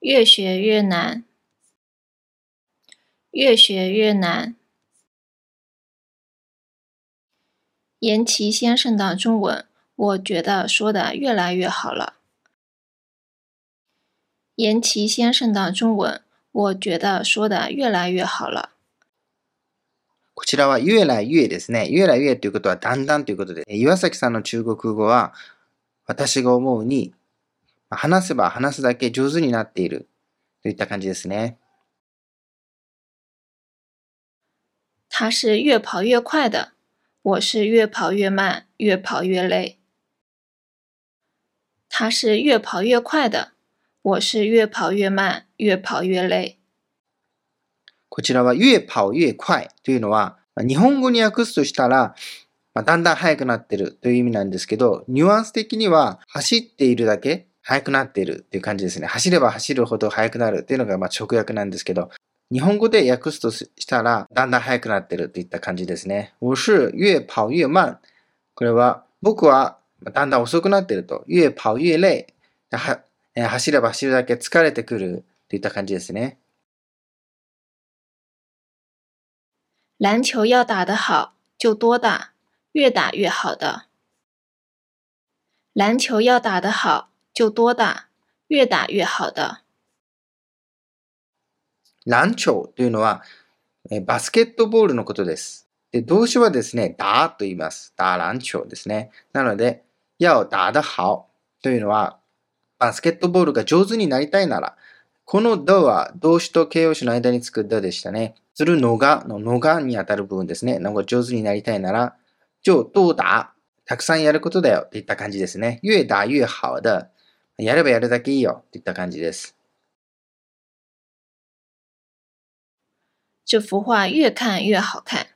越学越难，越学越难。言齐先生的中文，我觉得说的越来越好了。言齐先生的中文，我觉得说的越来越好了。こちらは越来越ですね。越来越ということはだんだんということで、岩崎さんの中国語は、私が思うに、 話せば話すだけ上手になっているといった感じですね。他是越跑越快的，我是越跑越慢，越跑越累。他是越跑越快的，我是越跑越慢，越跑越累。こちらは越跑越快というのは、日本語に訳すとしたら、まあ、だんだん速くなってるという意味なんですけど、ニュアンス的には走っているだけ速くなっているっていう感じですね。走れば走るほど速くなるっていうのがまあ直訳なんですけど、日本語で訳すとしたら、だんだん速くなってるといった感じですね。我是越跑越慢。これは、僕はだんだん遅くなってると。越跑越累。は走れば走るだけ疲れてくるといった感じですね。篮球要打得好，就多打，越打越好的。篮球要打得好，就多打，越打越好的。ランチョウというのは、えバスケットボールのことです。で動詞はですね、ダーと言います。ダーランチョウですね。なので、要打得好というのは、バスケットボールが上手になりたいなら、このドは動詞と形容詞の間につくドでしたね。するのがののがにあたる部分ですね。なんか上手になりたいなら、就多打。たくさんやることだよっていった感じですね。越打越好的。やればやるだけいいよっていった感じです。这幅画越看越好看。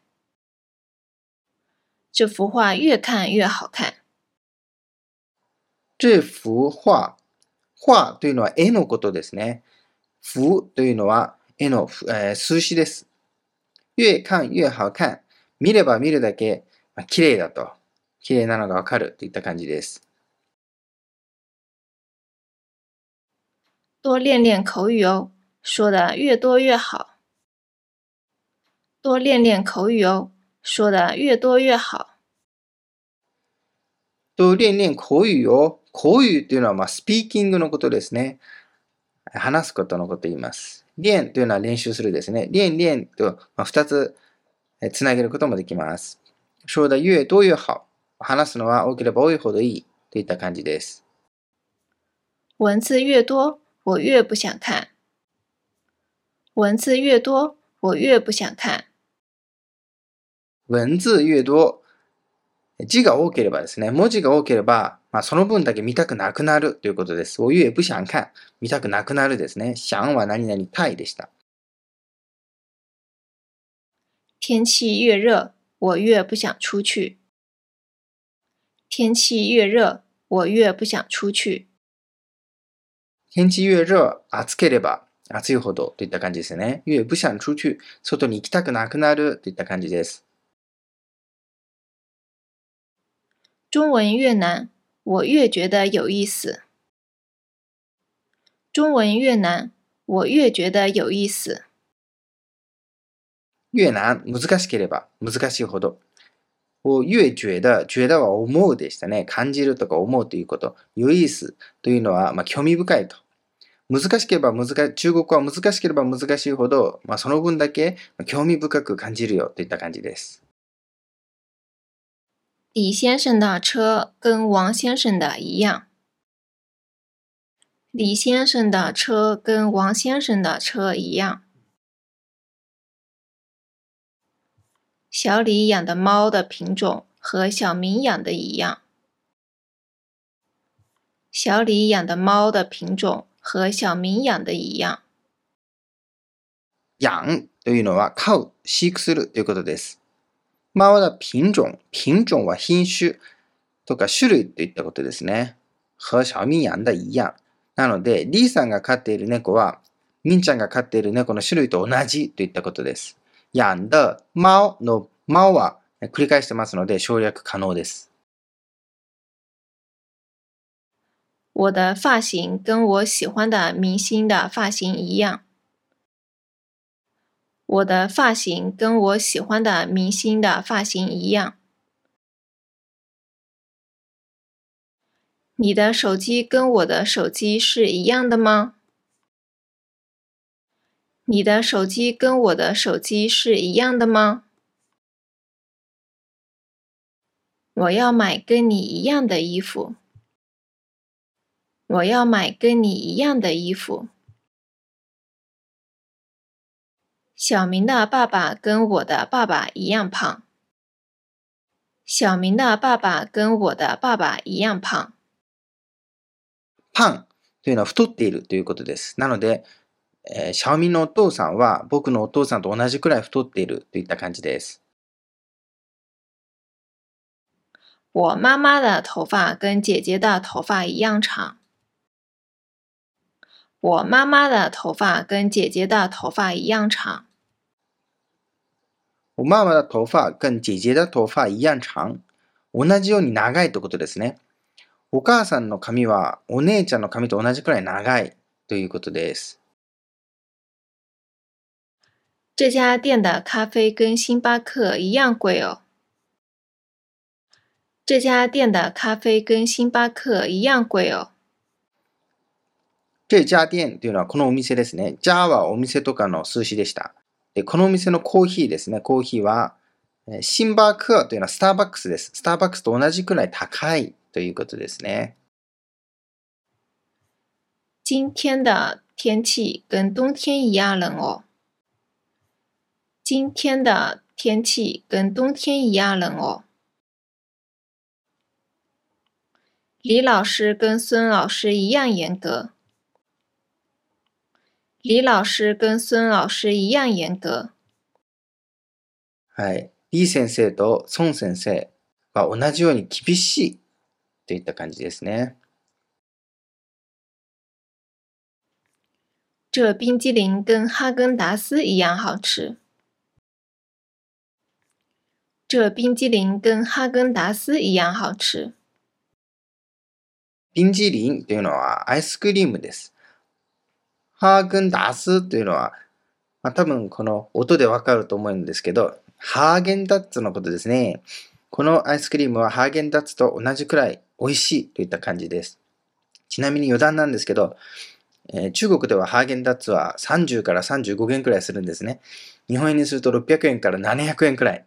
这幅画越看越好看。这幅画、画というのは絵のことですね。幅というのは絵の、えー、数詞です。越看越好看。見れば見るだけ、まあ、綺麗だと。綺麗なのがわかるといった感じです。多练练口语哦，说的越多越好。多练练口语哦，说的越多越好。多練練口語を、口語というのはまあスピーキングのことですね。話すことのことを言います。練というのは練習するですね。練練と二つつなげることもできます。说的越多越好。話すのは多ければ多いほどいいといった感じです。文字越多，我越不想看。文字越多，我越不想看。文字越多、字が多ければですね、文字が多ければ、まあ、その分だけ見たくなくなるということです。我越不想看。見たくなくなるですね。想は何々たいでした。天气越热，我越不想出去。天气越热，我越不想出去。 天气越热、暑ければ暑いほどといった感じですね。越不想出去。外に行きたくなくなるといった感じです。中文越难，我越觉得有意思。中文越难，我越觉得有意思。越難、難しければ難しいほど。を越觉得、觉得は思うでしたね。感じるとか思うということ。有意思というのは、まあ、興味深いと。難しければ難し、中国は難しければ難しいほど、まあ、その分だけ興味深く感じるよといった感じです。李先生的车跟王先生的一样。李先生的车跟王先生的车一样。小李养的猫的品种和小明养的一样。小李养的猫的品种和小明养的一样。养というのは飼う、飼育するということです。まあ、品種。品種は品種とか種類といったことですね。和小明养的一样。なので、リーさんが飼っている猫は、ミンちゃんが飼っている猫の種類と同じといったことです。養的猫の猫は繰り返してますので省略可能です。我的发型跟我喜欢的明星的发型一样。我的发型跟我喜欢的明星的发型一样。你的手机跟我的手机是一样的吗？你的手机跟我的手机是一样的吗？我要买跟你一样的衣服。我要买跟你一样的衣服。小明的爸爸跟我的爸爸一样胖。小明的爸爸跟我的爸爸一样胖。パンというのは太っているということです。なので、えー、シャオミンのお父さんは僕のお父さんと同じくらい太っているといった感じです。我妈妈的头发跟姐姐的头发一样长。 我妈妈的头发跟姐姐的头发一样长。我妈妈的头发跟姐姐的头发一样長。同じように長いということですね。お母さんの髪はお姉ちゃんの髪と同じくらい長いということです。这家店的咖啡跟星巴克一样贵哦。这家店的咖啡跟星巴克一样贵哦。 这家店というのはこのお店ですね。ジャーはお店とかの数詞でした。で、このお店のコーヒーですね。コーヒーは、シンバークアというのはスターバックスです。スターバックスと同じくらい高いということですね。今天的天气跟冬天一样冷哦。今天的天气跟冬天一样冷哦。李老师跟孙老师一样严格。李老师跟孙老师一样严格。はい。李先生と孫先生は同じように厳しいといった感じですね。这冰激凌跟哈根达斯一样好吃。这冰激凌跟哈根达斯一样好吃。冰激凌というのはアイスクリームです。ハーゲンダッスというのは、まあ、多分この音でわかると思うんですけど、ハーゲンダッツのことですね。このアイスクリームはハーゲンダッツと同じくらい美味しいといった感じです。ちなみに余談なんですけど、えー、中国ではハーゲンダッツは30から35元くらいするんですね。日本円にすると600円から700円くらい。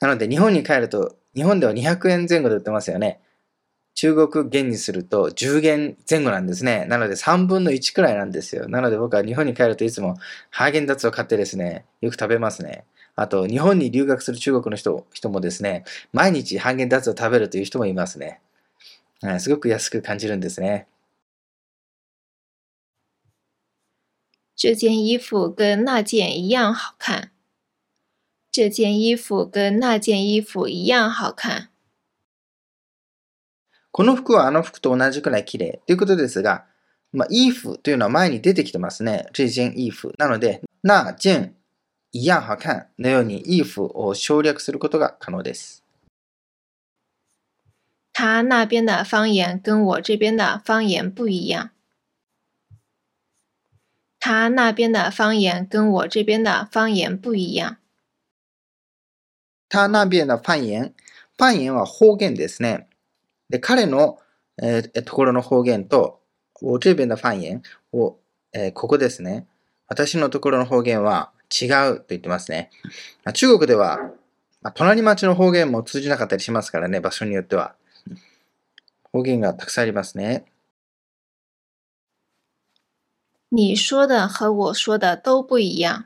なので日本に帰ると、日本では200円前後で売ってますよね。中国元にすると10元前後なんですね。なので3分の1くらいなんですよ。なので僕は日本に帰るといつもハーゲンダッツを買ってですね、よく食べますね。あと、日本に留学する中国の人人もですね、毎日ハーゲンダッツを食べるという人もいますね。はいすごく安く感じるんですね。这件衣服跟那件一样好看。这件衣服跟那件衣服一样好看。この服はあの服と同じくらい綺麗ということですが、まあ、衣服というのは前に出てきてますね。这件衣服。なので、那件一样好看のように衣服を省略することが可能です。他那边的方言跟我这边的方言不一样。他那边的方言跟我这边的方言不一样。他那边的方言、方言は方言ですね。で、彼の、えー、ところの方言と、我这边的方言を、えー、ここですね。私のところの方言は違うと言ってますね。まあ、中国では、まあ、隣町の方言も通じなかったりしますからね、場所によっては。方言がたくさんありますね。你说的和我说的都不一样。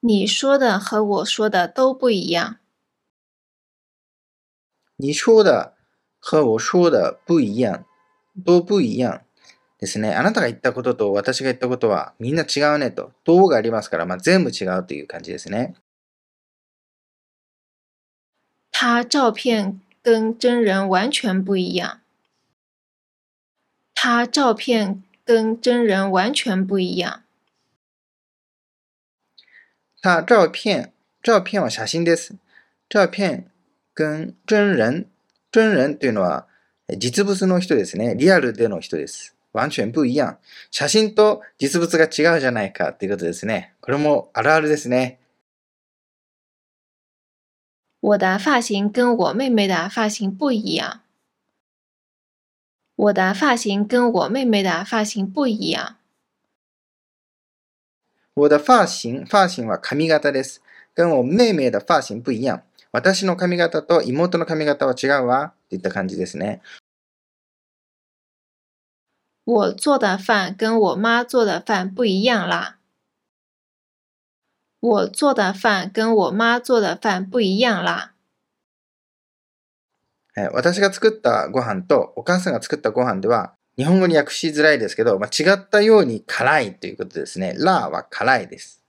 你说的和我说的都不一样。你说的和我说的不一样。都不一样。ですね。あなたが言ったことと私が言ったことはみんな違うねと。どがありますから、まあ、全部違うという感じですね。他照片跟真人完全不一样。他照片跟真人完全不一样。他照片、照片は写真です。照片跟真人、真人というのは、実物の人ですね。リアルでの人です。完全不一样。写真と実物が違うじゃないかっていうことですね。これもあるあるですね。我的发型跟我妹妹的发型不一样。我的发型跟我妹妹的发型不一样。我的发型、发型は髪型です。跟我妹妹的发型不一样。私の髪型と妹の髪型は違うわ。っていった感じですね。我做的饭跟我妈做的饭不一样啦。我做的饭跟我妈做的饭不一样啦。私が作ったご飯とお母さんが作ったご飯では日本語に訳しづらいですけど、まあ、違ったように辛いということですね。ラは辛いです。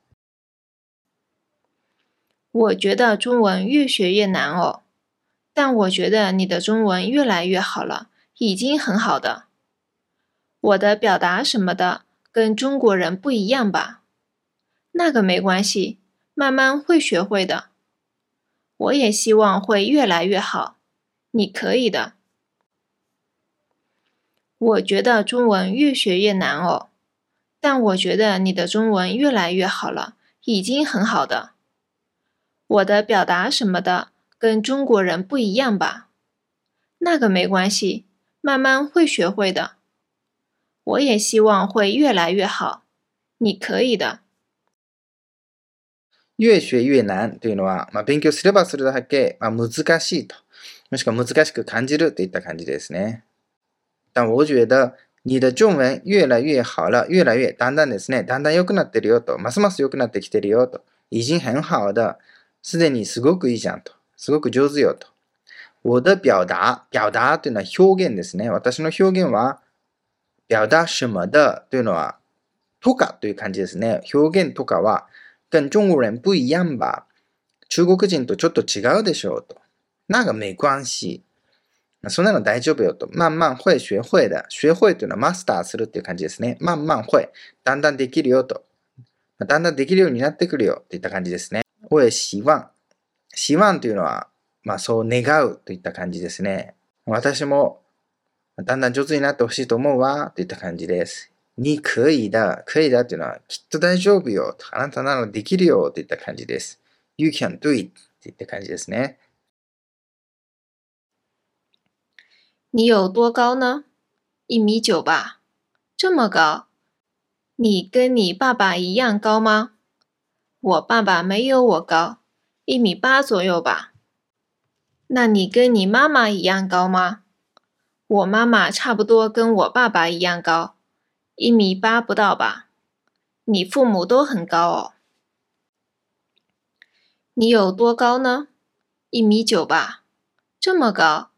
我觉得中文越学越难哦，但我觉得你的中文越来越好了，已经很好的。我的表达什么的跟中国人不一样吧？那个没关系，慢慢会学会的。我也希望会越来越好，你可以的。我觉得中文越学越难哦，但我觉得你的中文越来越好了，已经很好的。我的表达什么的跟中国人不一样吧？那个没关系，慢慢会学会的。我也希望会越来越好，你可以的。越学越難というのは、まあ、勉強すればするだけ、まあ、難しいと、もしくは難しく感じるといった感じですね。但我觉得你的中文越来越好了。越来越、だんだんですね。だんだん良くなってるよと。ますます良くなってきてるよと。已经很好的。 すでにすごくいいじゃんと。すごく上手よと。我的表達、表達というのは表現ですね。私の表現は、表達什么的というのは、とかという感じですね。表現とかは、跟中国人不一样吧。中国人とちょっと違うでしょうと。那个没关系。そんなの大丈夫よと。慢慢会学会的。学会というのはマスターするっていう感じですね。慢慢会。だんだんできるよと。だんだんできるようになってくるよといった感じですね。我也希望。希望というのは、まあそう願うといった感じですね。私もだんだん上手になってほしいと思うわといった感じです。に可以だ。可以だというのはきっと大丈夫よ。あなたならできるよといった感じです。You can do it といった感じですね。你有多高呢？一米九吧，这么高。你跟你爸爸一样高吗？我爸爸没有我高，一米八左右吧。那你跟你妈妈一样高吗？我妈妈差不多跟我爸爸一样高，一米八不到吧。你父母都很高哦。你有多高呢？一米九吧，这么高。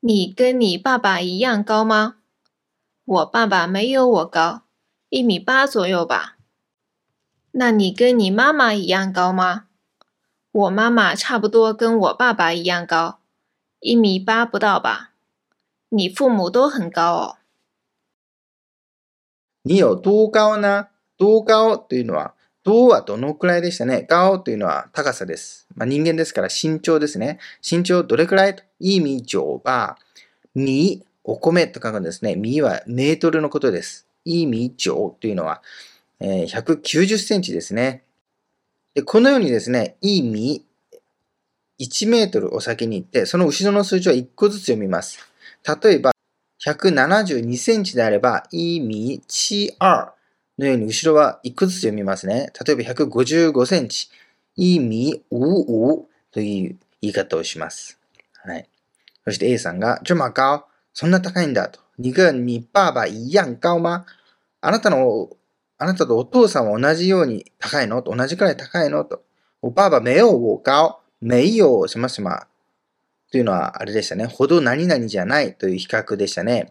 你跟你爸爸一样高吗？我爸爸没有我高，一米八左右吧。那你跟你妈妈一样高吗？我妈妈差不多跟我爸爸一样高，一米八不到吧。你父母都很高哦。你有多高呢？多高というのは、どうはどのくらいでしたね？高というのは高さです。まあ、人間ですから身長ですね。身長どれくらい？と。いみじょうば。み、お米と書くんですね。みはメートルのことです。いみじょうというのは、え、190センチですね。で、このようにですね、いみ、1メートルお先に行って、その後ろの数字は1個ずつ読みます。例えば、172センチであれば、いみちあのように後ろは1個ずつ読みますね。例えば155センチ、いみううという言い方をします。はい。そして A さんが、这么高そんな高いんだと。你跟你爸爸一样高吗あなたの、あなたとお父さんは同じように高いの？と同じくらい高いの？と。お爸爸没有我高。没有什么什么。というのはあれでしたね。ほど何々じゃないという比較でしたね。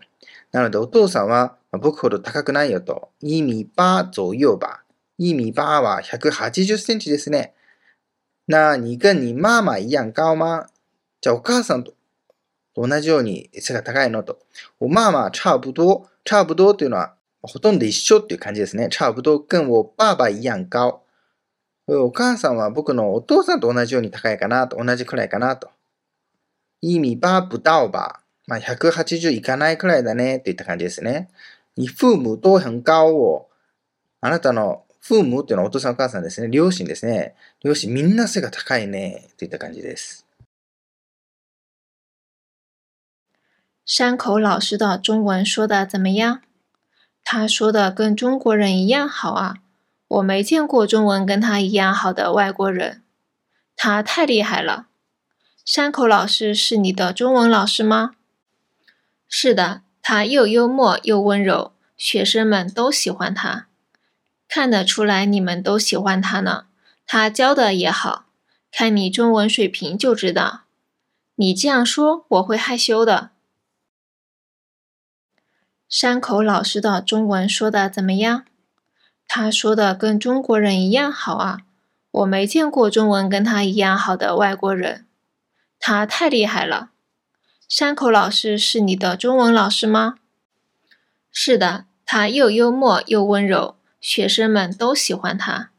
なのでお父さんは僕ほど高くないよと。一米八左右吧。一米八は180センチですね。那你跟你妈妈一样高吗じゃあお母さんと同じように背が高いの？と。おまあまあ、差不多。差不多というのはほとんど一緒っていう感じですね。差不多跟我爸爸一样高。お母さんは僕のお父さんと同じように高いかなと。同じくらいかなと。一米八不到吧。まあ、180いかないくらいだねっていった感じですね。你父母都很高を、あなたの父母っていうのはお父さんお母さんですね。両親ですね。両親みんな背が高いねといった感じです。山口老师的中文说的怎么样？他说的跟中国人一样好啊！我没见过中文跟他一样好的外国人，他太厉害了。山口老师是你的中文老师吗？是的，他又幽默又温柔，学生们都喜欢他。看得出来你们都喜欢他呢。他教的也好，看你中文水平就知道。你这样说我会害羞的。山口老师的中文说的怎么样？他说的跟中国人一样好啊！我没见过中文跟他一样好的外国人，他太厉害了。山口老师是你的中文老师吗？是的，他又幽默又温柔，学生们都喜欢他。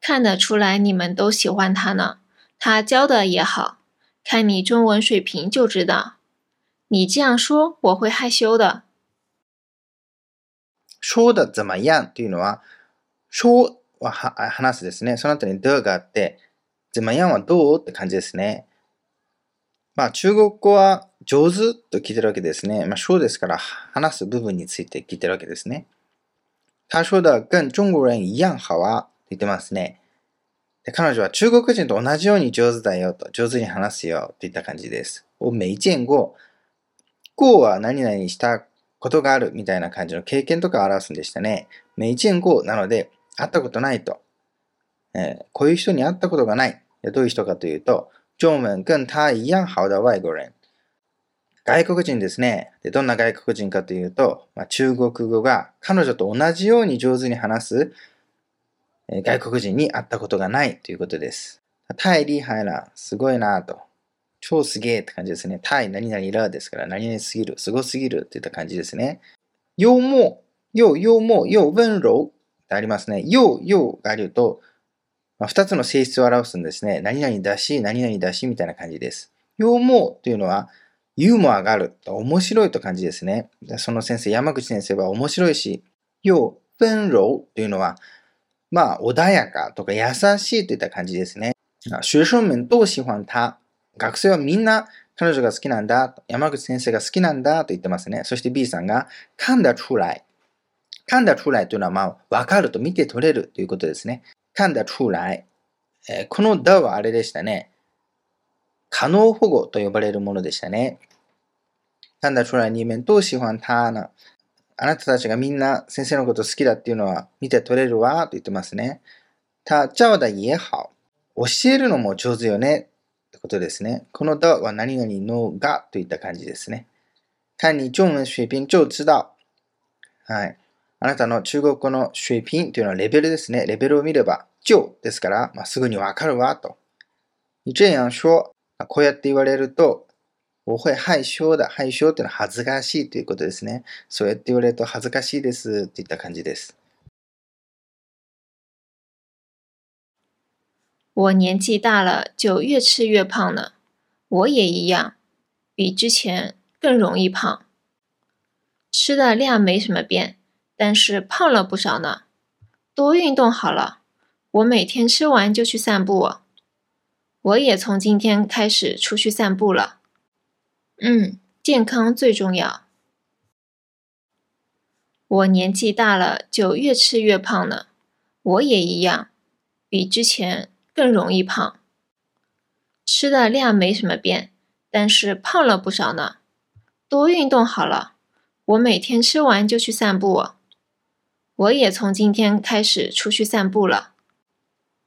看得出来你们都喜欢他呢。他教的也好，看你中文水平就知道。你这样说我会害羞的。说的怎么样というのは、说は話すですね。その後にどがあって、怎么样はどうって感じですね。まあ中国語は上手と聞いてるわけですね。まあ说ですから話す部分について聞いてるわけですね。他说的跟中国人一样好啊って言ってますね。で彼女は中国人と同じように上手だよと、上手に話すよといった感じです。を没見過。過は何々したことがあるみたいな感じの経験とかを表すんでしたね。メイチェンゴなので、会ったことないと。えー、こういう人に会ったことがない。どういう人かというと、中文跟他一样好的外国人。外国人ですね。でどんな外国人かというと、まあ、中国語が彼女と同じように上手に話す、えー、外国人に会ったことがないということです。太厉害了。すごいなと。超すげえって感じですね。対何々らですから、何々すぎる、すごすぎるっていった感じですね。幽默、又幽默、又温柔ってありますね。又、又があると、まあ、二つの性質を表すんですね。何々だし、何々だしみたいな感じです。幽默というのは、ユーモアがある、面白いと感じですね。その先生、山口先生は面白いし、又温柔というのは、まあ、穏やかとか優しいといった感じですね。学生们都喜欢他。学生はみんな彼女が好きなんだ、山口先生が好きなんだと言ってますね。そして B さんが、噛んだ出来。噛んだ出来というのは、まあ、わかると見て取れるということですね。噛んだ出来。えー、このだはあれでしたね。可能保護と呼ばれるものでしたね。噛んだ出来に面都喜欢他な。あなたたちがみんな先生のこと好きだっていうのは見て取れるわと言ってますね。他教的也好。教えるのも上手よね。ことですね。この的は何々のがといった感じですね。看你中文水平就知道。はい。あなたの中国語の水平というのはレベルですね。レベルを見れば、就ですから、まあ、すぐにわかるわと。你这样说、こうやって言われると、我会害羞だ。害羞っていうのは恥ずかしいということですね。そうやって言われると恥ずかしいですっていった感じです。我年纪大了，就越吃越胖呢。我也一样，比之前更容易胖。吃的量没什么变，但是胖了不少呢。多运动好了，我每天吃完就去散步。我也从今天开始出去散步了。嗯，健康最重要。我年纪大了，就越吃越胖了。我也一样，比之前。更容易胖，吃的量没什么变，但是胖了不少呢。多运动好了，我每天吃完就去散步。我也从今天开始出去散步了。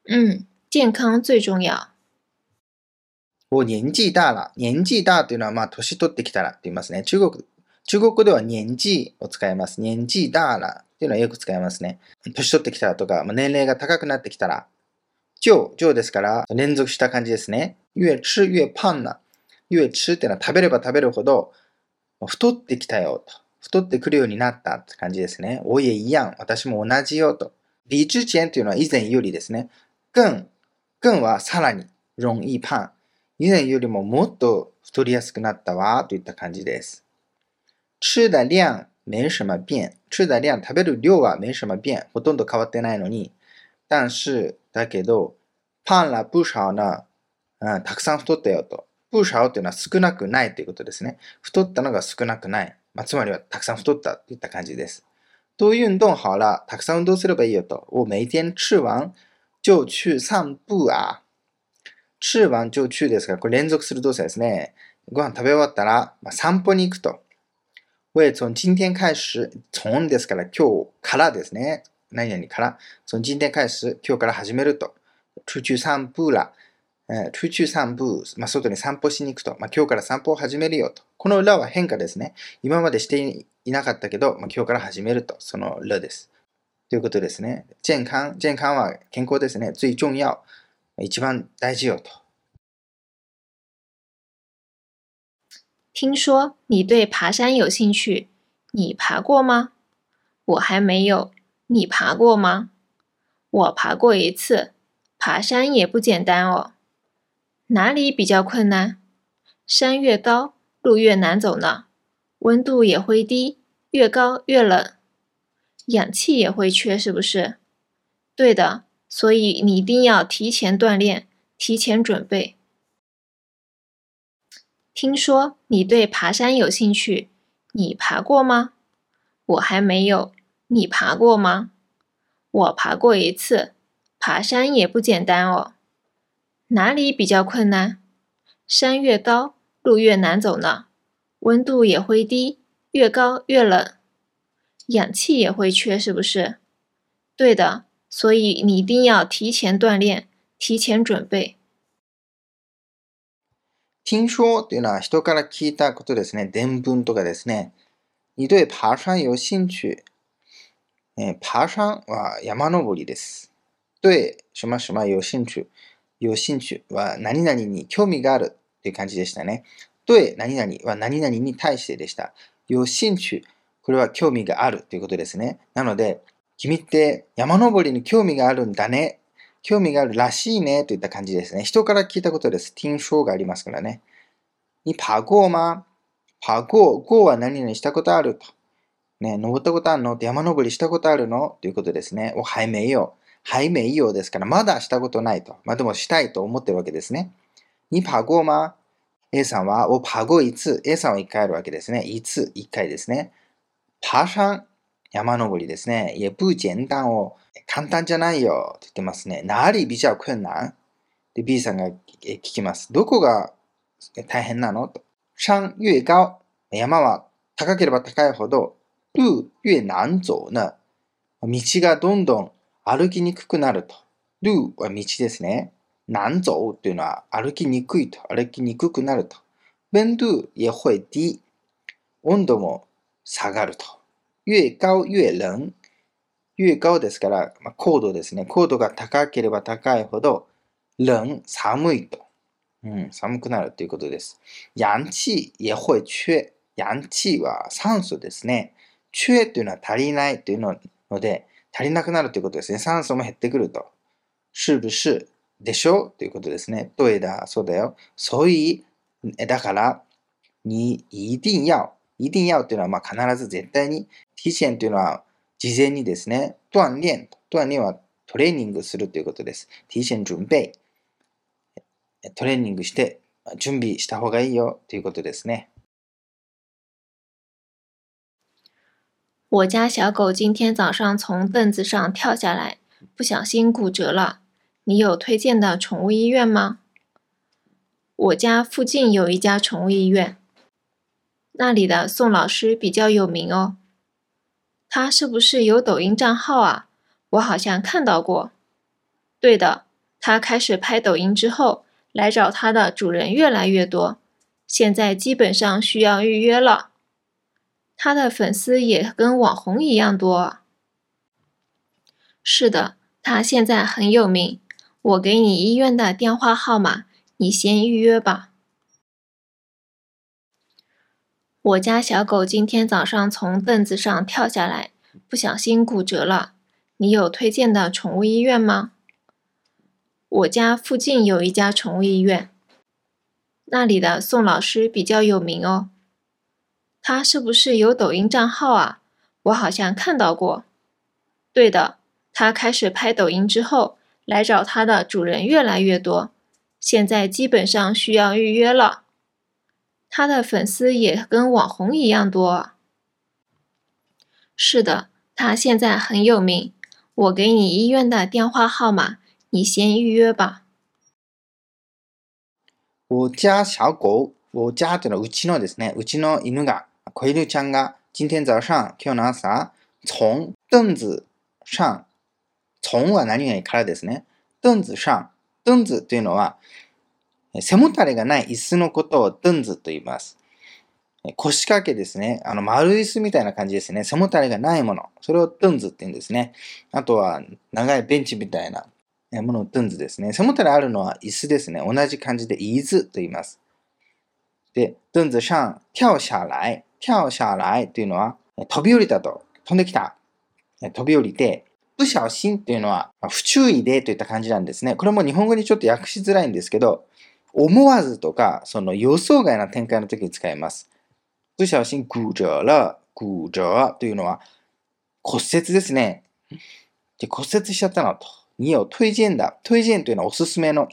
嗯，健康最重要。我年纪大了，年纪大というのはまあ年取ってきたらって言いますね。中国中国語では年纪を使います。年纪大了っていうのはよく使いますね。年取ってきたらとか、年齢が高くなってきたら。 就、就ですから、連続した感じですね。越吃越胖な。越吃ってのは食べれば食べるほど、太ってきたよと。太ってくるようになったって感じですね。おいえいやん。私も同じよと。比之前っていうのは以前よりですね。更、更はさらに、容易胖。以前よりももっと太りやすくなったわ、といった感じです。吃的量没什么变。吃的量、食べる量は没什么变。ほとんど変わってないのに。但是、だけど、胖了不少呢。うん、たくさん太ったよと。不少っていうのは少なくないということですね。太ったのが少なくない。まあ、つまりはたくさん太ったといった感じです。多運動好了。たくさん運動すればいいよと。我每天吃完就去散步啊。吃完就去ですから、これ連続する動作ですね。ご飯食べ終わったら、まあ、散歩に行くと。我从今天開始、从ですから今日からですね。何々から。从今天開始、今日から始めると。出去散步了。えー、出去散步、まあ、外に散歩しに行くと。まあ、今日から散歩を始めるよと。この裏は変化ですね。今までしていなかったけど、まあ、今日から始めると。その裏です。ということですね。健康、健康は健康ですね。最重要。一番大事よと。听说你对爬山有兴趣，你爬过吗？我还没有。你爬过吗？我爬过一次。爬山也不简单哦。哪里比较困难？山越高，路越难走呢。温度也会低，越高越冷。氧气也会缺，是不是？对的，所以你一定要提前锻炼，提前准备。听说你对爬山有兴趣，你爬过吗？我还没有，你爬过吗？我爬过一次，爬山也不简单哦。哪里比较困难？山越高，路越难走呢。温度也会低，越高越冷。氧气也会缺，是不是？对的，所以你一定要提前锻炼，提前准备。听说というのは人から聞いたことですね。伝聞とかですね。你对爬山有兴趣？ え爬山は山登りです。对什么什么有兴趣？有興趣は何々に興味があるっていう感じでしたね。对何々は何々に対してでした。有興趣これは興味があるということですね。なので、君って山登りに興味があるんだね。興味があるらしいねといった感じですね。人から聞いたことです。听说がありますからね。に爬过吗爬过。过は何々したことある？と。ね、登ったことあるの？山登りしたことあるの？ということですね。お、はいめよ。はいめいよですから、まだしたことないと。まあでもしたいと思ってるわけですね。に爬过吗 ?A さんは、お、爬过一次。A さんは一回あるわけですね。いつ、一回ですね。爬山、山登りですね。也不简单を、簡単じゃないよって言ってますね。哪里比较困難？で、B さんが聞きます。どこが大変なの？と。山越高。山は高ければ高いほど、路越難走呢？道がどんどん歩きにくくなると。路は道ですね。難走というのは歩きにくいと。歩きにくくなると。温度也会低。温度も下がると。越高越冷。越高ですから、まあ、高度ですね。高度が高ければ高いほど、冷、寒いと。うん、寒くなるということです。氧气也会缺。氧气は酸素ですね。缺というのは足りないというので、足りなくなるということですね。酸素も減ってくると。是不是でしょ？ということですね。对だ、そうだよ。所以、だから、に、一定要。一定要というのは、まあ、必ず絶対に。提前というのは、事前にですね、鍛錬。鍛錬はトレーニングするということです。提前準備。トレーニングして準備した方がいいよということですね。我家小狗今天早上从凳子上跳下来，不小心骨折了。你有推荐的宠物医院吗？我家附近有一家宠物医院，那里的宋老师比较有名哦。他是不是有抖音账号啊？我好像看到过。对的，他开始拍抖音之后。来找他的主人越来越多，现在基本上需要预约了。他的粉丝也跟网红一样多。是的，他现在很有名。我给你医院的电话号码，你先预约吧。我家小狗今天早上从凳子上跳下来，不小心骨折了。你有推荐的宠物医院吗？我家附近有一家宠物医院，那里的宋老师比较有名哦。他是不是有抖音账号啊？我好像看到过。对的，他开始拍抖音之后，来找他的主人越来越多，现在基本上需要预约了。他的粉丝也跟网红一样多。是的，他现在很有名。我给你医院的电话号码，你先预约吧。我家小狗，我家というのはうちのですね、うちの犬が、 子犬ちゃんが、今天早上、今日の朝、从凳子上、从は何々からですね、凳子上、凳子というのは、背もたれがない椅子のことを凳子と言います。腰掛けですね。あの、丸椅子みたいな感じですね。背もたれがないもの。それをトンズって言うんですね。あとは、長いベンチみたいなものをトンズですね。背もたれあるのは椅子ですね。同じ感じで椅子と言います。で、凳子上跳下来。跳下来というのは、飛び降りたと。飛んできた。飛び降りて、不小心というのは、不注意でといった感じなんですね。これも日本語にちょっと訳しづらいんですけど、思わずとか、その予想外な展開の時に使います。不小心骨折了。骨折というのは骨折ですね。で骨折しちゃったのと。你有推薦だ。推薦というのはおすすめの。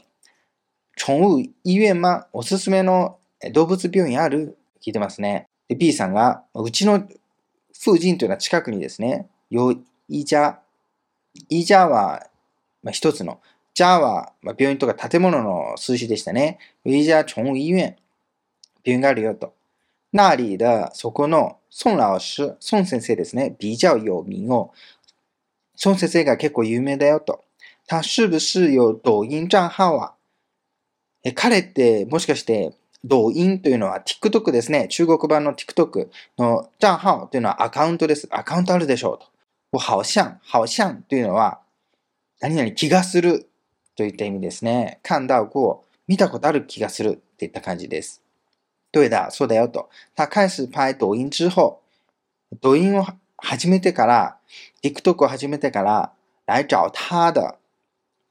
寵物医院はおすすめの動物病院ある？聞いてますね。で、B さんが、うちの附近というのは近くにですね、よ、いじゃ、いじゃは、まあ、一つの、じゃは、まあ、病院とか建物の数字でしたね。いじゃ寵物医院、病院があるよと。那里的そこの孫老師、孫先生ですね。比較有名を。孫先生が結構有名だよと。他是不是有抖音账号はえ彼ってもしかして抖音というのは TikTok ですね。中国版の TikTok の账号というのはアカウントです。アカウントあるでしょうと。我好像、好像というのは何々気がするといった意味ですね。看到過、見たことある気がするっていった感じです。对だ、そうだよと。他開始拍抖音之後、抖音を始めてから、TikTok を始めてから、来找他的、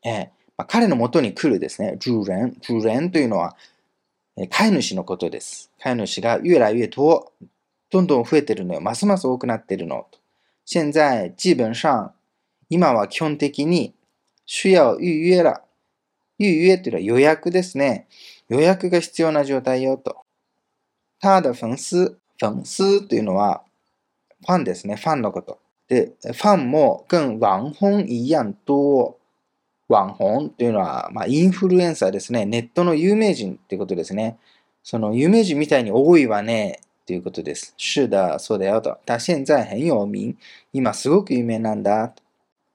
えーまあ、彼の元に来るですね、主人。主人というのは、飼い主のことです。飼い主が越来越多、どんどん増えてるのよ。ますます多くなってるの。現在、基本上、今は基本的に、需要預約了。預約というのは予約ですね。予約が必要な状態よと。他的粉丝、粉丝というのは、ファンですね。ファンのこと。で、ファンも跟網紅一样多。網紅というのは、まあ、インフルエンサーですね。ネットの有名人ってことですね。その有名人みたいに多いわね。ということです。是的、そうだよと。他現在很有名。今すごく有名なんだ。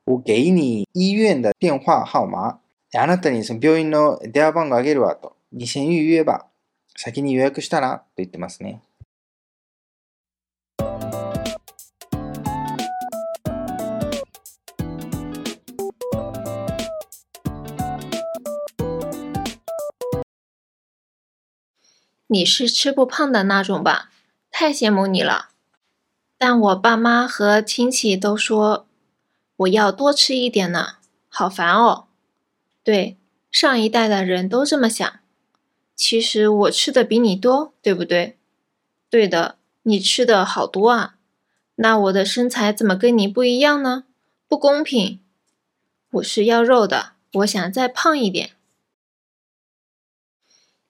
我给你医院的電話号碼。あなたにその病院の電話番号あげるわと。你先预约吧。先に予約したらと言ってますね。你是吃不胖的那种吧？太羡慕你了。但我爸妈和亲戚都说我要多吃一点呢，好烦哦。对，上一代的人都这么想。其实我吃的比你多，对不对？对的，你吃的好多啊。那我的身材怎么跟你不一样呢？不公平。我是要肉的，我想再胖一点。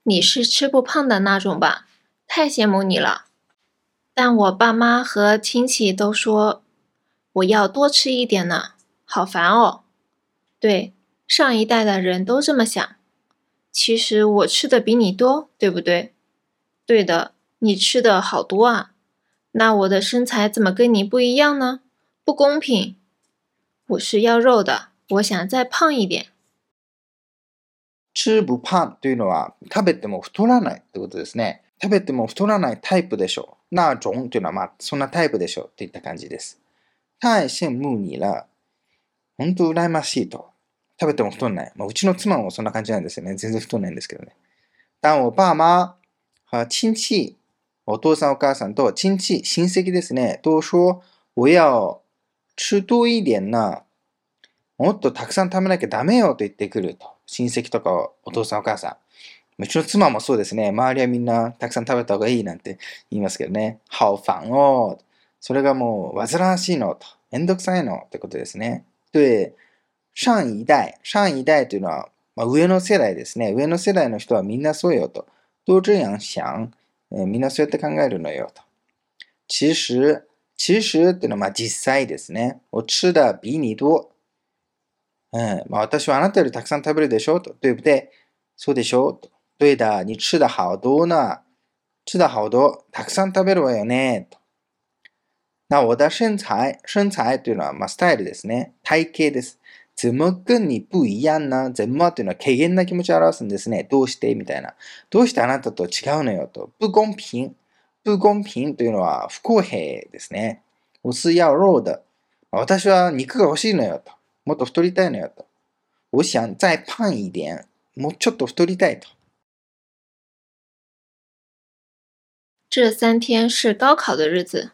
你是吃不胖的那种吧？太羡慕你了。但我爸妈和亲戚都说我要多吃一点呢，好烦哦。对，上一代的人都这么想。其实我吃的比你多，对不对？对的，你吃的好多啊。那我的身材怎么跟你不一样呢？不公平。我是要肉的，我想再胖一点。吃不胖というのは食べても太らないってことですね。食べても太らないタイプでしょう。那种というのはまあそんなタイプでしょうっていった感じです。太羡慕你了。本当羨ましいと。食べても太んない。まあ、うちの妻もそんな感じなんですよね。全然太んないんですけどね。但我爸妈和亲戚、お父さんお母さんと親戚、親戚ですね。都说、我要吃多一点な。もっとたくさん食べなきゃダメよと言ってくると。親戚とかお父さんお母さん。うちの妻もそうですね。周りはみんなたくさん食べた方がいいなんて言いますけどね。ハオファンを、それがもう煩わしいのと、めんどくさいのってことですね。で、上一代、上一代というのは、まあ、上の世代ですね。上の世代の人はみんなそうよと。都这样想、えー、みんなそうやって考えるのよと。其实、其实っていうのはまあ実際ですね。我吃的比你多。うん、まあ私はあなたよりたくさん食べるでしょうと。对不对そうでしょと。对的、你吃的好多呢。吃的好多。たくさん食べるわよね。と。那我的身材、身材というのは、まあ、スタイルですね。体型です。怎么跟你不一样な怎么というのは軽減な気持ちを表すんですね。どうしてみたいな。どうしてあなたと違うのよと。不公平。不公平というのは不公平ですね。我是要肉的。私は肉が欲しいのよと。もっと太りたいのよと。我想再胖一点。もうちょっと太りたいと。这三天是高考的日子，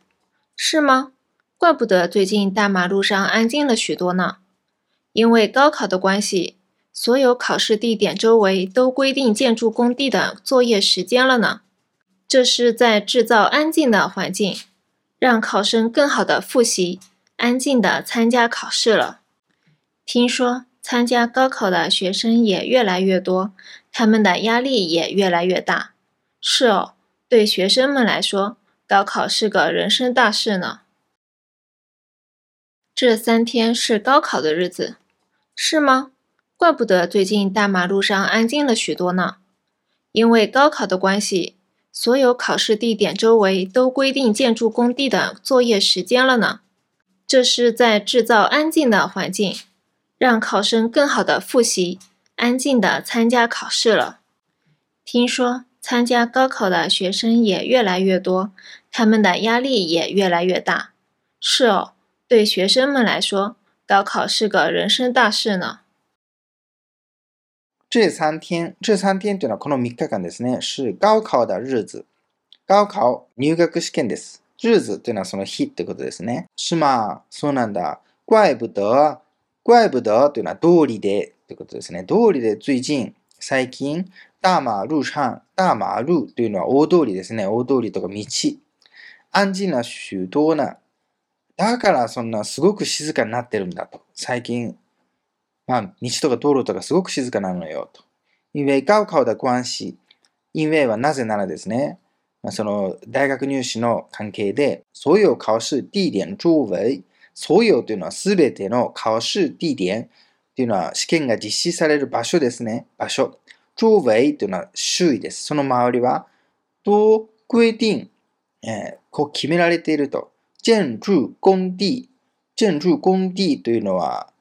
是吗？怪不得最近大马路上安静了许多呢。因为高考的关系，所有考试地点周围都规定建筑工地的作业时间了呢。这是在制造安静的环境，让考生更好的复习，安静的参加考试了。 听说参加高考的学生也越来越多，他们的压力也越来越大。是哦，对学生们来说，高考是个人生大事呢。这三天是高考的日子。是吗？怪不得最近大马路上安静了许多呢。因为高考的关系，所有考试地点周围都规定建筑工地的作业时间了呢。这是在制造安静的环境，让考生更好的复习，安静的参加考试了。听说参加高考的学生也越来越多，他们的压力也越来越大。是哦，对学生们来说。高考是个人生大事呢。这三天、这三天というのはこの3日間ですね。是高考的日子。高考、入学試験です。日子というのはその日ってことですね。是吗そうなんだ。怪不得、 怪不得というのは道理でってことですね。道理で最近、最近、大馬路上、大馬路というのは大通りですね。大通りとか道。安静な许多なだからそんなすごく静かになってるんだと。最近、まあ、道とか道路とかすごく静かなのよと。因为高考的关系。因为はなぜならですね。まその大学入試の関係で、所有考試地点周围、所有というのはすべての考試地点というのは試験が実施される場所ですね。場所。周围というのは周囲です。その周りは、都规定、えー、こう決められていると。建築工地。建築工地というのは、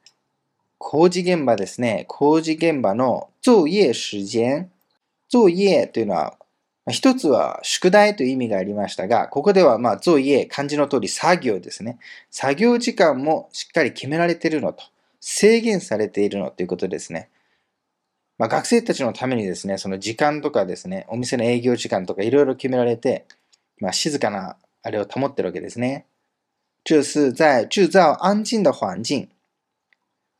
工事現場ですね。工事現場の作業時間。作業というのは、一つは宿題という意味がありましたが、ここではまあ作業、漢字の通り作業ですね。作業時間もしっかり決められているのと、制限されているのということですね。まあ、学生たちのためにですね、その時間とかですね、お店の営業時間とかいろいろ決められて、まあ、静かなあれを保ってるわけですね。这是在制造安静的環境。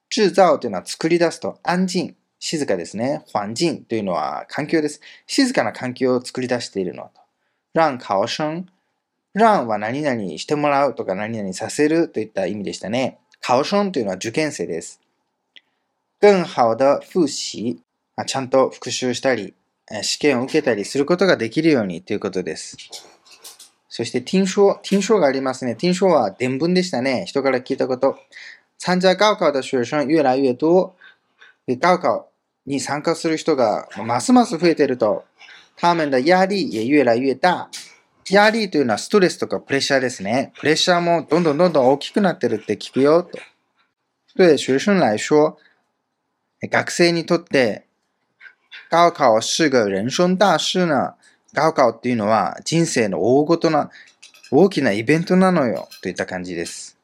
制造というのは作り出すと安静、静かですね。環境というのは環境です。静かな環境を作り出しているのと。让考生。让は何々してもらうとか何々させるといった意味でしたね。考生というのは受験生です。更好的復習。ちゃんと復習したり、試験を受けたりすることができるようにということです。そして、听说、听说がありますね。听说は伝聞でしたね。人から聞いたこと。参加高考的学生越来越多。高考に参加する人がますます増えていると。他们的压力也越来越大。压力というのはストレスとかプレッシャーですね。プレッシャーもどんどんどんどん大きくなってるって聞くよと。对学生来说、学生にとって高考是个人生大事呢。高考っていうのは人生の大ごとな、大きなイベントなのよ、といった感じです。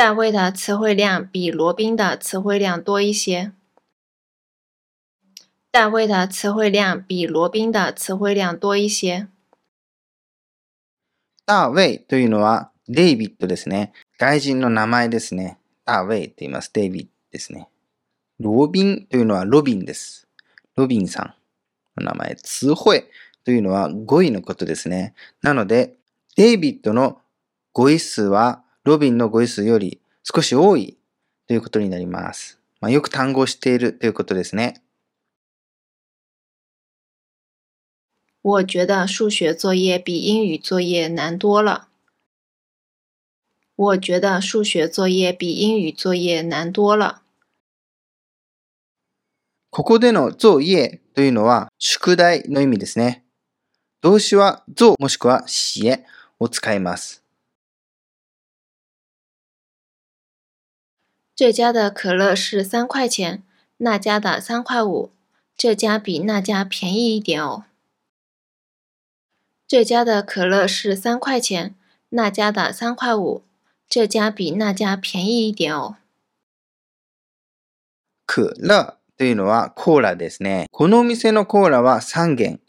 大卫的词汇量比罗宾的词汇量多一些。大卫的词汇量比罗宾的词汇量多一些。ダーウェイというのはデイビッドですね。外人の名前ですね。ダーウェイと言います。デイビッドですね。ロビンというのはロビンです。ロビンさんの名前。ツホエというのは語彙のことですね。なので、デイビッドの語彙数はロビンの語彙数より少し多いということになります。まあ、よく単語をしているということですね。我觉得数学作业比英语作业难多了。我觉得数学作业比英语作业难多了。ここでの作業というのは宿題の意味ですね。動詞は做もしくは写を使います。这家的可乐是三块钱，那家的三块五，这家比那家便宜一点哦。这家的可乐是三块钱，那家的三块五，这家比那家便宜一点哦。可乐というのはコーラですね。このお店のコーラは3元。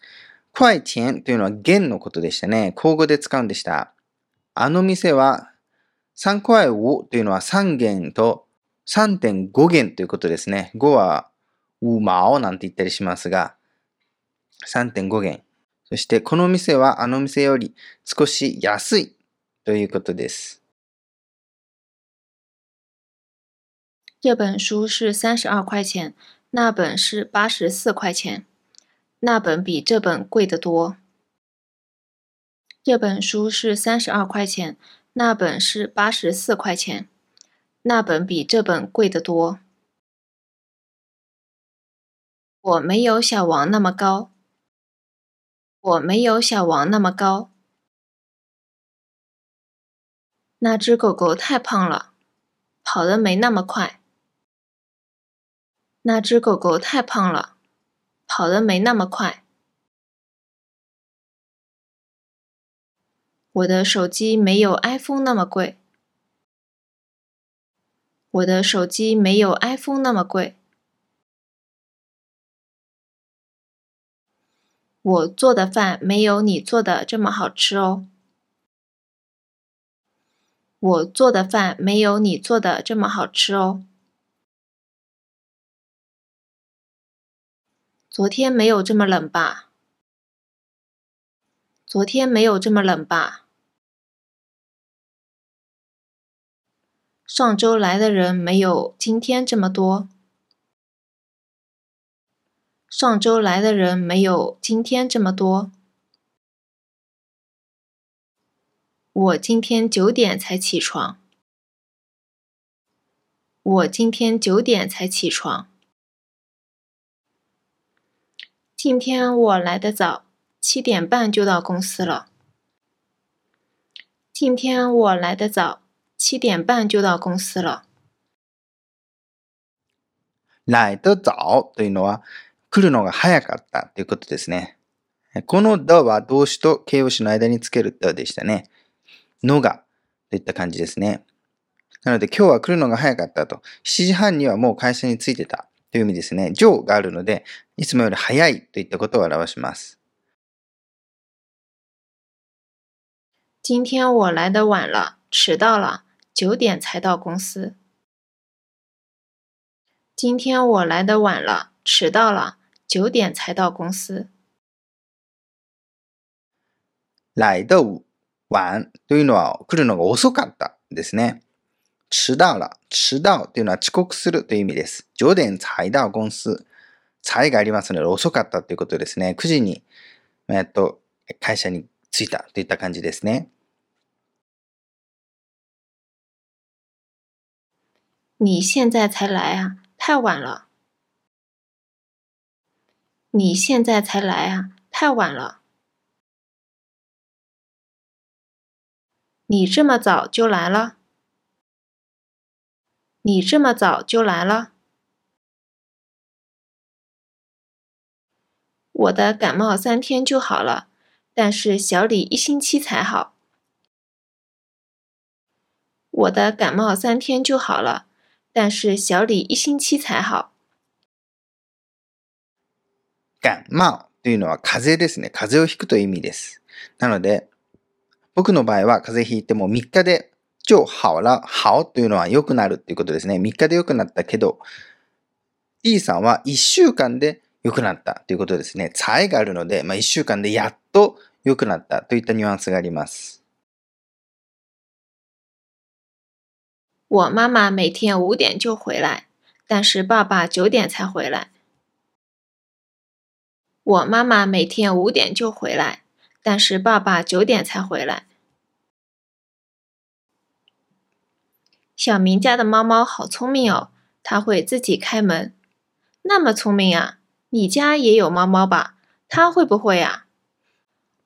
块钱というのは元のことでしたね。交互で使うんでした。あの店は3塊5というのは3元と 3.5元ということですね。5はウマオなんて言ったりしますが、3.5元。そして、この店はあの店より少し安いということです。这本书是三十二块钱，那本是八十四块钱，那本比这本贵得多。这本书是三十二块钱，那本是八十四块钱，那本比这本贵得多。我没有小王那么高。我没有小王那么高。那只狗狗太胖了，跑得没那么快。那只狗狗太胖了，跑得没那么快。我的手机没有 iPhone 那么贵。我的手机没有 iPhone 那么贵。我做的饭没有你做的这么好吃哦。我做的饭没有你做的这么好吃哦。昨天没有这么冷吧？昨天没有这么冷吧？上周来的人没有今天这么多。上周来的人没有今天这么多。我今天九点才起床。我今天九点才起床。今天我来的早，七点半就到公司了。今天我来的早，七点半就到公司了。来得早というのは来るのが早かったということですね。この the は動詞と形容詞の間につける the でしたね。のがといった感じですね。なので今日は来るのが早かったと。7時半にはもう会社に着いてたという意味ですね。上があるので、いつもより早いといったことを表します。今天我来的晚了，迟到了，九点才到公司。今天我来的晚了，迟到了。九点才到公司。来的晚というのは来るのが遅かったですね。迟到了。迟到というのは遅刻するという意味です。九点才到公司。才がありますので遅かったということですね。9時に、えっと、会社に着いたといった感じですね。你现在才来啊，太晚了。你现在才来啊，太晚了。你这么早就来了？你这么早就来了？我的感冒三天就好了，但是小李一星期才好。我的感冒三天就好了，但是小李一星期才好。感冒というのは風邪ですね。風邪をひくという意味です。なので、僕の場合は風邪ひいても3日で就好了。好というのは良くなるっていうことですね。3日で良くなったけど、D さんは1週間で良くなったということですね。差異があるので、まあ、1週間でやっと良くなったといったニュアンスがあります。我妈妈每天五点就回来，但是爸爸九点才回来。我妈妈每天五点就回来，但是爸爸九点才回来。小明家的猫猫好聪明哦，它会自己开门。那么聪明啊！你家也有猫猫吧？它会不会啊？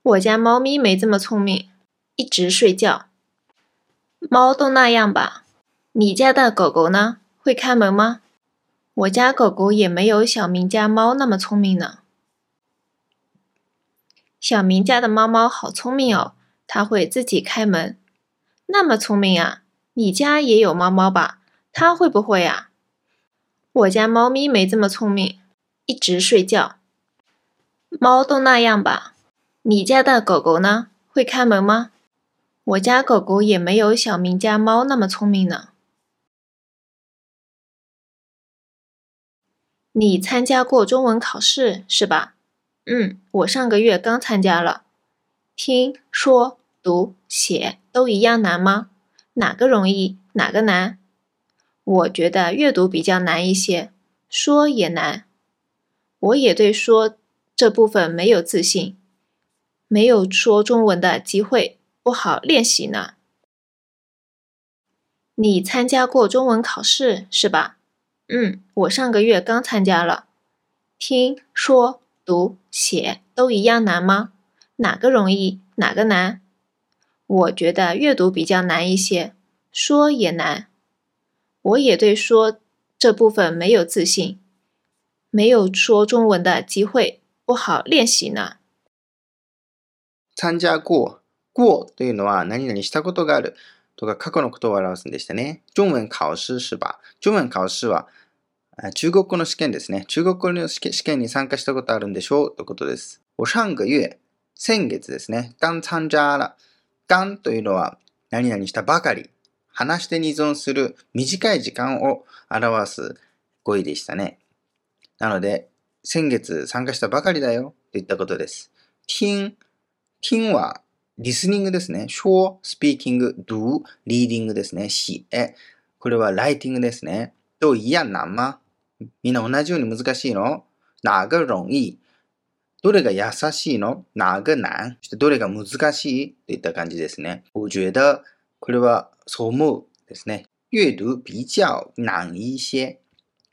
我家猫咪没这么聪明，一直睡觉。猫都那样吧？你家的狗狗呢？会开门吗？我家狗狗也没有小明家猫那么聪明呢。小明家的猫猫好聪明哦，它会自己开门。那么聪明啊！你家也有猫猫吧？它会不会啊？我家猫咪没这么聪明，一直睡觉。猫都那样吧？你家的狗狗呢？会开门吗？我家狗狗也没有小明家猫那么聪明呢。你参加过中文考试是吧？嗯，我上个月刚参加了。听说读写都一样难吗？哪个容易，哪个难？我觉得阅读比较难一些，说也难。我也对说这部分没有自信，没有说中文的机会，不好练习呢。你参加过中文考试是吧？嗯，我上个月刚参加了。听说读写都一样难吗？哪个容易，哪个难？我觉得阅读比较难一些，说也难。我也对说这部分没有自信，没有说中文的机会，不好练习呢。参加过、过というのは何々したことがあるとか過去のことを表すんでしたね。中文考試是吧？中文考試は 中国語の試験ですね。中国語の試験に参加したことあるんでしょう？ということです。我上个月、先月ですね。刚参加了。刚というのは何々したばかり。話し手に依存する短い時間を表す語彙でしたね。なので、先月参加したばかりだよといったことです。听、听はリスニングですね。说、スピーキング、do、リーディングですね。し、え。これはライティングですね。と、いや、なま。みんな同じように難しいの？哪个容易どれが優しいの？哪个難そしてどれが難しい？といった感じですね。我觉得、これはそう思うですね。阅读比較難一些。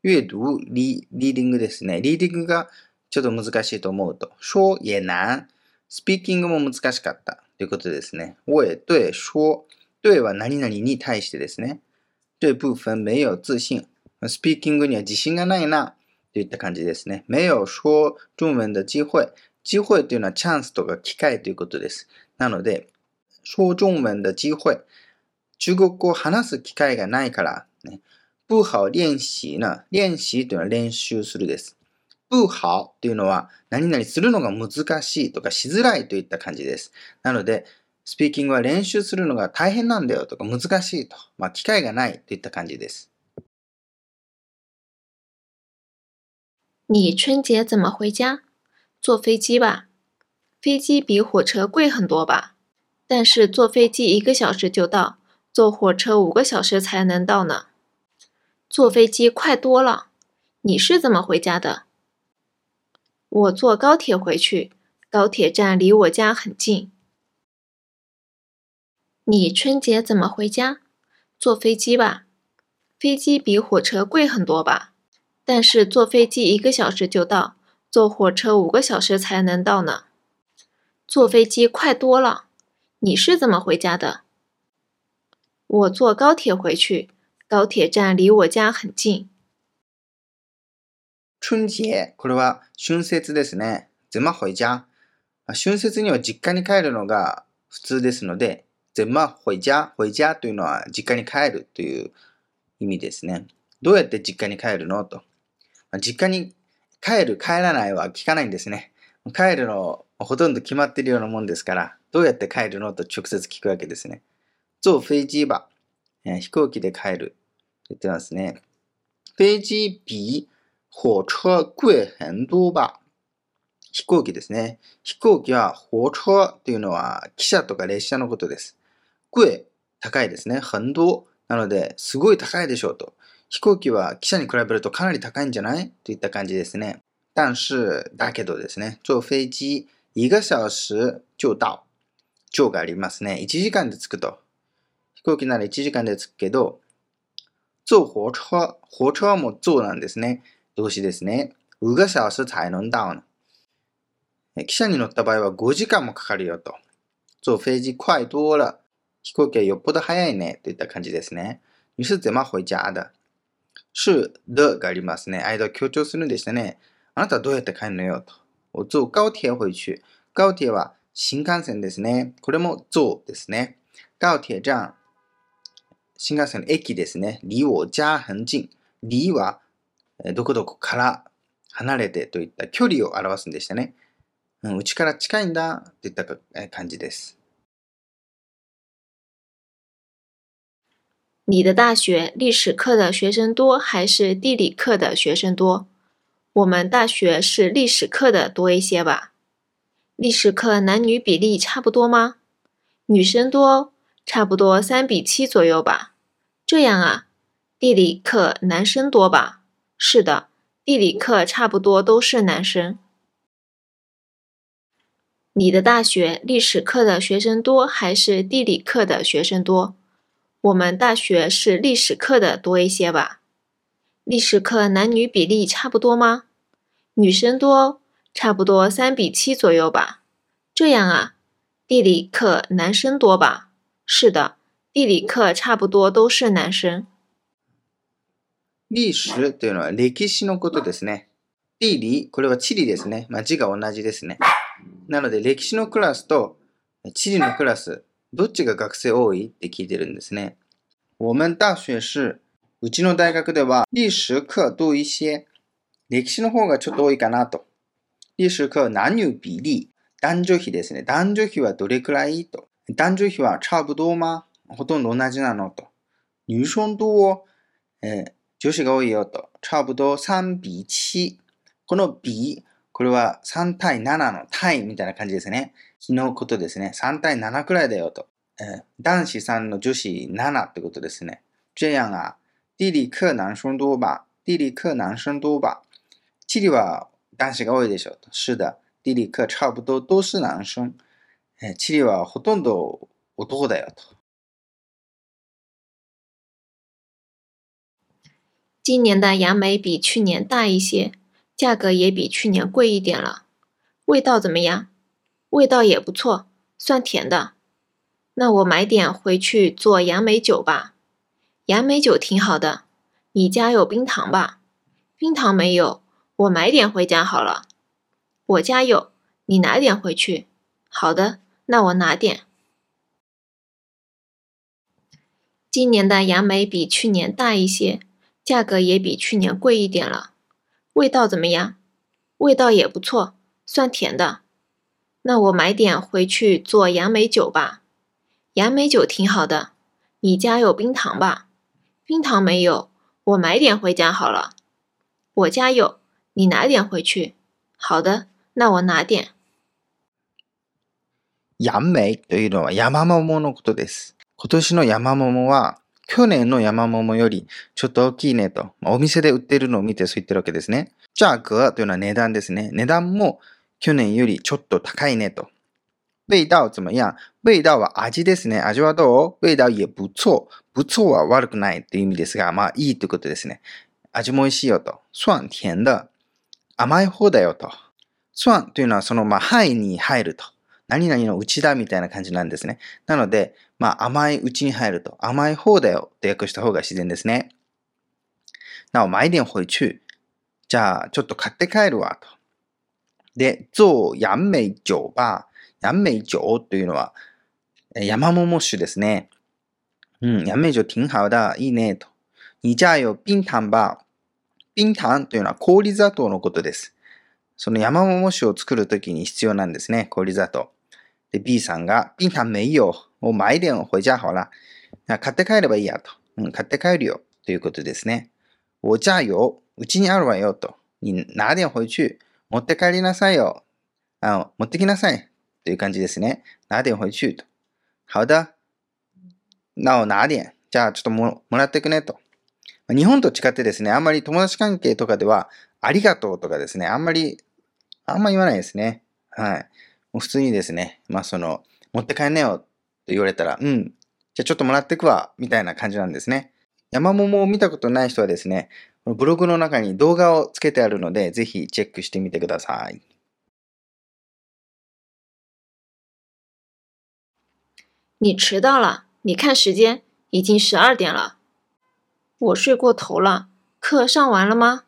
阅读リ、リーディングですね。リーディングがちょっと難しいと思うと。说也難。スピーキングも難しかったということですね。我也对说。对は何々に対してですね。对部分没有自信。スピーキングには自信がないなといった感じですね。没有说中文的機会。機会というのはチャンスとか機会ということです。なので、说中文的機会。中国語を話す機会がないから、ね、不好練習な、練習というのは練習するです。不好というのは何々するのが難しいとかしづらいといった感じです。なので、スピーキングは練習するのが大変なんだよとか難しいと、まあ、機会がないといった感じです。你春节怎么回家？坐飞机吧。飞机比火车贵很多吧？但是坐飞机一个小时就到。坐火车五个小时才能到呢，坐飞机快多了。你是怎么回家的？我坐高铁回去，高铁站离我家很近。你春节怎么回家？坐飞机吧，飞机比火车贵很多吧？但是坐飞机一个小时就到，坐火车五个小时才能到呢。坐飞机快多了。你是怎么回家的？我坐高铁回去，高铁站离我家很近。春節、これは春節ですね。ゼマホイジャ。春節には実家に帰るのが普通ですので、ゼマホイジャ、ホイジャというのは実家に帰るという意味ですね。どうやって実家に帰るのと。 実家に帰る、帰らないは聞かないんですね。帰るのほとんど決まってるようなもんですから、どうやって帰るのと直接聞くわけですね。坐飛機吧。飛行機で帰る。言ってますね。飛機比火車贵很多吧。飛行機ですね。飛行機は火車というのは汽車とか列車のことです。贵、高いですね。很多。なので、すごい高いでしょうと。飛行機は汽車に比べるとかなり高いんじゃない？といった感じですね。但是、だけどですね。坐飛機、一个小時就到。就がありますね。1時間で着くと。飛行機なら1時間で着くけど、坐火車、火車も坐なんですね。動詞ですね。五个小時才能到の。汽車に乗った場合は5時間もかかるよと。坐飛機快多了。飛行機はよっぽど早いねといった感じですね。你是怎么回家的？是的がありますね。間を強調するんでしたね。あなたはどうやって帰るのよと。我坐高鐵回去。高鐵は新幹線ですね。これも坐ですね。高鐵站。新幹線の駅ですね。離我家很近。離はどこどこから離れてといった距離を表すんでしたね。うちから近いんだといった感じです。你的大学历史课的学生多还是地理课的学生多？我们大学是历史课的多一些吧。历史课男女比例差不多吗？女生多，差不多三比七左右吧。这样啊。地理课男生多吧？是的，地理课差不多都是男生。你的大学历史课的学生多还是地理课的学生多？我们大学是历史课的多一些吧。历史课男女比例差不多吗？女生多，差不多三比七左右吧。这样啊。地理课男生多吧？是的，地理课差不多都是男生。历史というのは歴史のことですね。地理、これは地理ですね。まあ、字が同じですね。なので、歴史のクラスと地理のクラス、 どっちが学生多いって聞いてるんですね。我们大学是、うちの大学では、历史課多一些。歴史の方がちょっと多いかなと。历史課男女比例。男女比ですね。男女比はどれくらいと。男女比は差不多吗？ほとんど同じなのと。女生多、えー、女子が多いよと。差不多3比7。この比、これは3対7の対みたいな感じですね。日のことですね。3対7くらいだよと。え男子3の女子7ってことですね。这样啊。地理课男生多吧？地理課男生多吧？地理は男子が多いでしょうと。是的。地理課差不多都是男生。え地理はほとんど男だよと。今年的杨梅比去年大一些，价格也比去年贵一点了。味道怎么样？味道也不错，酸甜的。那我买点回去做杨梅酒吧。杨梅酒挺好的。你家有冰糖吧？冰糖没有，我买点回家好了。我家有，你拿点回去。好的，那我拿点。今年的杨梅比去年大一些，价格也比去年贵一点了。味道怎么样？味道也不错，酸甜的。那我买点回去做杨梅酒吧。杨梅酒挺好的，你家有冰糖吧？冰糖没有，我买点回家好了。我家有，你拿点回去。好的，那我拿点。杨梅というのは山桃のことです。今年の山桃は去年の山桃よりちょっと大きいねと、お店で売ってるのを見てそう言ってるわけですね。价格というのは値段ですね。値段も 去年よりちょっと高いねと。味道怎么样？味道は味ですね。味はどう？味道也不错。不错は悪くないという意味ですが、まあいいということですね。味も美味しいよと。酸甜的。甘い方だよと。酸というのはそのまあ範囲に入ると。何々のうちだみたいな感じなんですね。なので、まあ甘いうちに入ると。甘い方だよと訳した方が自然ですね。なお、买点回去。じゃあ、ちょっと買って帰るわと。で、做杨梅酒吧。杨梅酒というのは、山桃酒ですね。うん、杨梅酒挺好だ。いいね。と。你家有冰糖吧冰糖というのは氷砂糖のことです。その山桃酒を作るときに必要なんですね、氷砂糖。で、B さんが、冰糖没有。もう买点回家好了。買って帰ればいいやと。うん、買って帰るよ。ということですね。我家有。うちにあるわよ。と。に拿点回去。持って帰りなさいよ。あの、持ってきなさい。という感じですね。拿点回去と。好的。なお、拿点。じゃあ、ちょっとももらってくねと。日本と違ってですね、あんまり友達関係とかでは、ありがとうとかですね、あんまり、あんま言わないですね。はい。もう普通にですね、まあその、持って帰んねよって言われたら、うん、じゃあちょっともらってくわ、みたいな感じなんですね。山桃を見たことない人はですね、ブログの中に動画をつけてあるので、ぜひチェックしてみてください。你迟到了，你看时间，已经十二点了。我睡过头了，课上完了吗？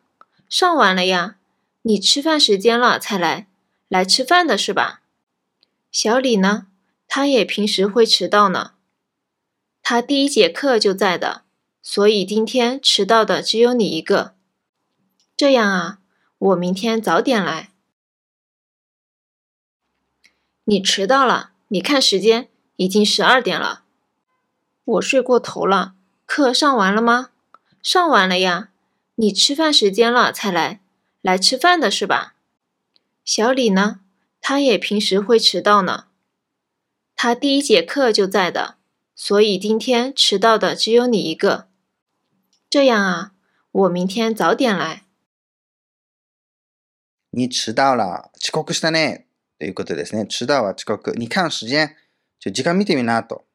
上完了呀。你吃饭时间了才来，来吃饭的是吧？小李呢？他也平时会迟到呢。他第一节课就在的，所以今天迟到的只有你一个。这样啊，我明天早点来。你迟到了，你看时间。已经十二点了，我睡过头了。课上完了吗？上完了呀。你吃饭时间了才来，来吃饭的是吧？小李呢？他也平时会迟到呢。他第一节课就在的，所以今天迟到的只有你一个。这样啊，我明天早点来。你迟到了，遅刻したね。ということですね。迟到は遅刻。你看时间。ちょ、時間見てみなと。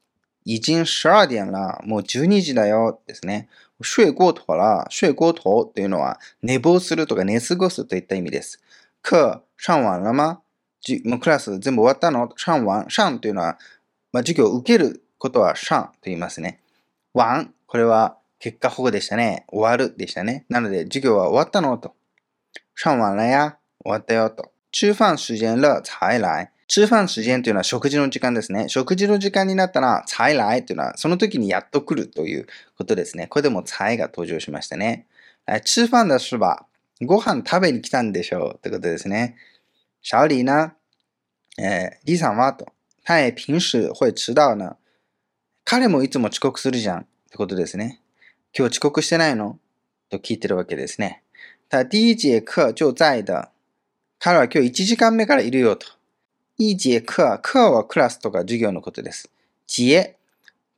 已经十二点了。もう12時だよ。ですね。睡过頭了。睡过頭というのは、寝坊するとか寝過ごすといった意味です。课上完了吗？もうクラス全部終わったの？上完？上というのは、まあ、授業を受けることは上と言いますね。完？これは結果保護でしたね。終わるでしたね。なので、授業は終わったのと。上完了や。終わったよと。吃飯時間了才来。吃飯時間というのは食事の時間ですね。食事の時間になったら、才来というのはその時にやっと来るということですね。これでも才が登場しましたね。吃飯的是吧ご飯食べに来たんでしょうってことですね。小李呢？えー、李さんはと。他也平時会迟到呢。彼もいつも遅刻するじゃんってことですね。今日遅刻してないの？と聞いてるわけですね。他第一節課就在的。彼は今日1時間目からいるよと。一節課、課はクラスとか授業のことです。节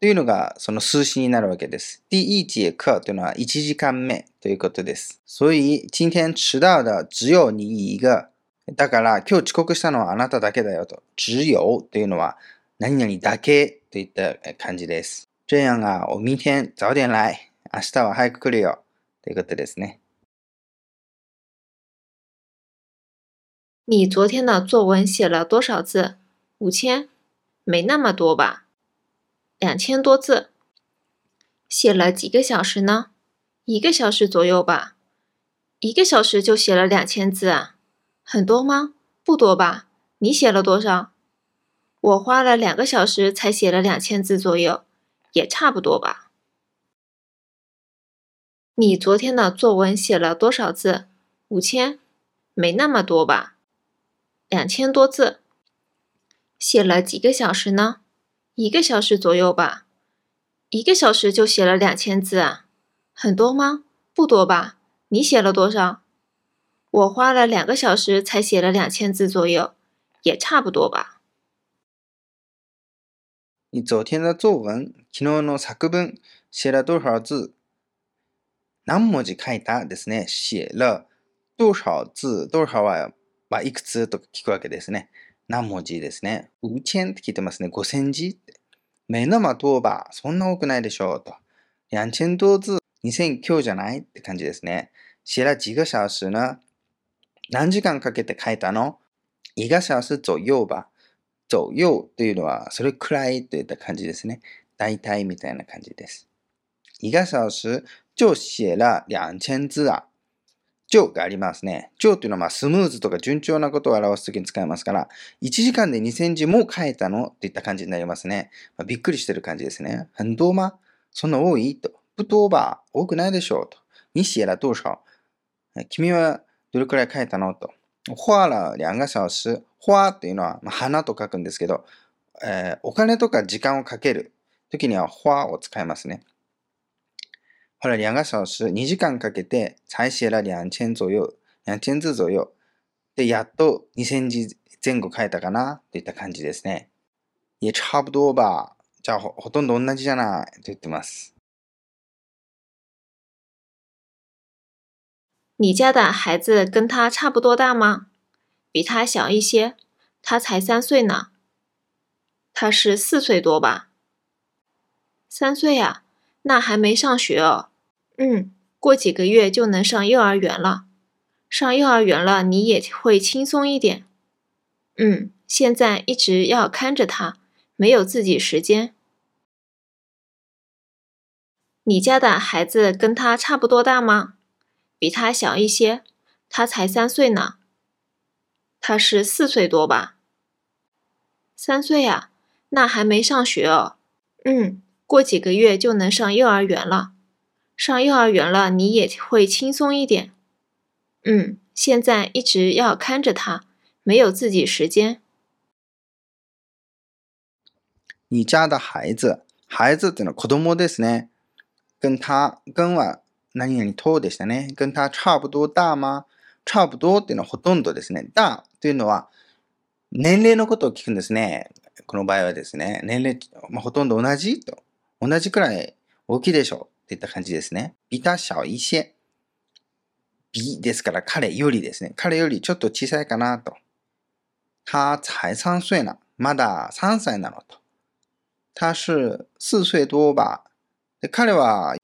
というのがその数詞になるわけです。第一節課というのは1時間目ということです。所以、今天迟到的只有你一个。だから今日遅刻したのはあなただけだよと。只有というのは何々だけといった感じです。这样啊、我明天早点来。明日は早く来るよ。ということですね。你昨天的作文写了多少字？五千？没那么多吧？两千多字。写了几个小时呢？一个小时左右吧。一个小时就写了两千字啊？很多吗？不多吧？你写了多少？我花了两个小时才写了两千字左右，也差不多吧。 你昨天的作文写了多少字？五千？没那么多吧？两千多字，写了几个小时呢？一个小时左右吧。一个小时就写了两千字啊？很多吗？不多吧？你写了多少？我花了两个小时才写了两千字左右，也差不多吧。你昨天的作文、昨日の作文写了多少字？何文字書いたですね。写了多少字？多少はまあ、いくつとか聞くわけですね。何文字ですね。うちんって聞いてますね。五千字って。目のまとば、そんな多くないでしょうと。两千多字、二千今日じゃないって感じですね。写了几个小时呢何時間かけて書いたの？一个小時左右吧。左右というのは、それくらいといった感じですね。大体みたいな感じです。一个小时就写了两千字啊。上がありますね。上というのはまあスムーズとか順調なことを表すときに使いますから、1時間で2000字も書いたのっていった感じになりますね。まあ、びっくりしてる感じですね。很多吗そんな多い？と。不多吧多くないでしょう？と。に写了多少君はどれくらい書いたの？と。花了两个小時。花っていうのは、まあ、花と書くんですけど、えー、お金とか時間をかける時には花を使いますね。花了两个小時、2時間かけて、才写了两千左右、两千字左右。で、やっと2000字前後書いたかなといった感じですね。也差不多吧。じゃあほ、ほとんど同じじゃないと言ってます。你家的孩子跟他差不多大吗？比他小一些，他才三岁呢。他是四岁多吧？三岁呀，那还没上学哦。嗯，过几个月就能上幼儿园了。上幼儿园了，你也会轻松一点。嗯，现在一直要看着他，没有自己时间。你家的孩子跟他差不多大吗？比他小一些，他才三岁呢。他是四岁多吧？三岁呀，那还没上学哦。嗯，过几个月就能上幼儿园了。上幼儿园了，你也会轻松一点。嗯，现在一直要看着他，没有自己时间。你家的孩子，孩子ってのは子供ですね。跟他跟は何々とでしたね。跟他差不多大吗？差不多っていうのはほとんどですね。だというのは年齢のことを聞くんですね。この場合はですね。年齢、まあ、ほとんど同じと。同じくらい大きいでしょう。といった感じですね。比他小一些。比ですから彼よりですね。彼よりちょっと小さいかなと。他才三岁な。まだ3歳なのと。他是四岁多吧。で彼は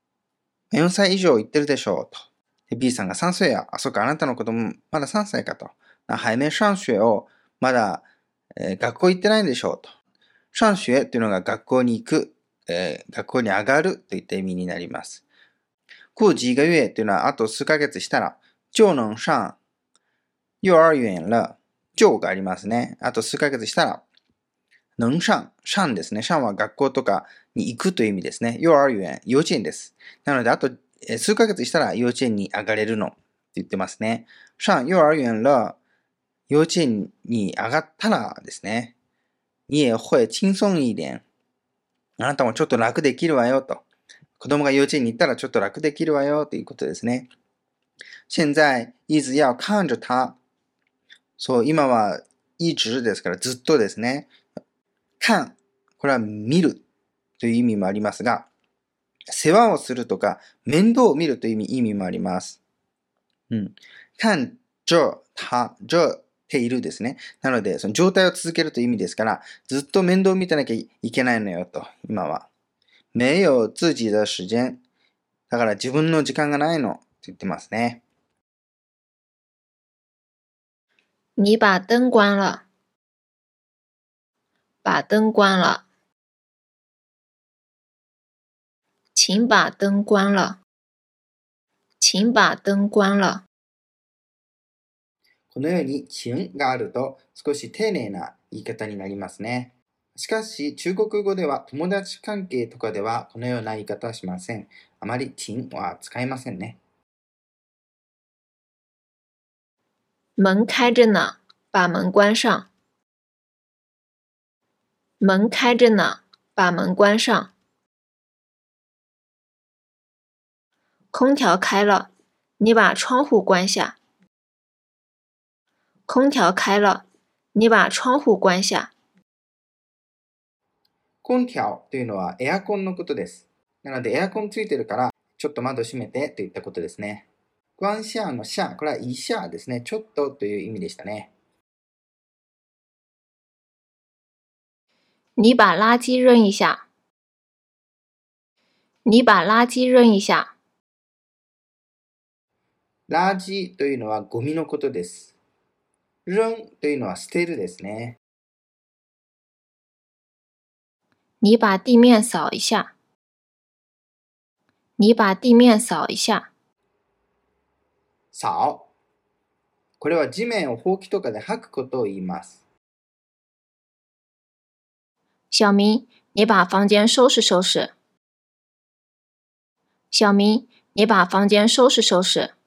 4歳以上行ってるでしょうと。で B さんが3歳や。あ、そっか、あなたの子供まだ3歳かと。还没上学をまだ、えー、学校行ってないんでしょうと。上学というのが学校に行く、えー、学校に上がるといった意味になります。过几个月というのはあと数ヶ月したら、就能上幼儿園了。就がありますね。あと数ヶ月したら、能上、上ですね。上は学校とかに行くという意味ですね。幼儿園、幼稚園です。なので、あと数ヶ月したら幼稚園に上がれるのって言ってますね。上幼儿園了。幼稚園に上がったらですね。你也会轻松一点。あなたもちょっと楽できるわよと。子供が幼稚園に行ったらちょっと楽できるわよということですね。現在、一直要看着他。そう、今は、一直ですからずっとですね。看。これは見るという意味もありますが、世話をするとか、面倒を見るという意味意味もあります。うん。看着他、着ているですね。なので、その状態を続けるという意味ですから、ずっと面倒を見てなきゃいけないのよと、今は。没有自己的時間。だから自分の時間がないのって言ってますね。你把灯关了。把灯关了。请把灯关了。请把灯关了。このように、请があると少し丁寧な言い方になりますね。しかし、中国語では友達関係とかではこのような言い方はしません。あまり请は使いませんね。門開着呢，把門關上。門開着呢，把門關上。空調開了，你把窗戶關下。空調開了，你把窗戶關下。空調というのはエアコンのことです。なのでエアコンついてるから、ちょっと窓閉めてといったことですね。关下の下、これは一下ですね。ちょっとという意味でしたね。你把垃圾扔一下。你把垃圾扔一下。ラージというのはゴミのことです。扔というのは捨てるですね。你把地面掃一下。你把地面掃一下。掃。これは地面をほうきとかで吐くことを言います。小明，你把房间收拾收拾。小明，你把房间收拾收拾。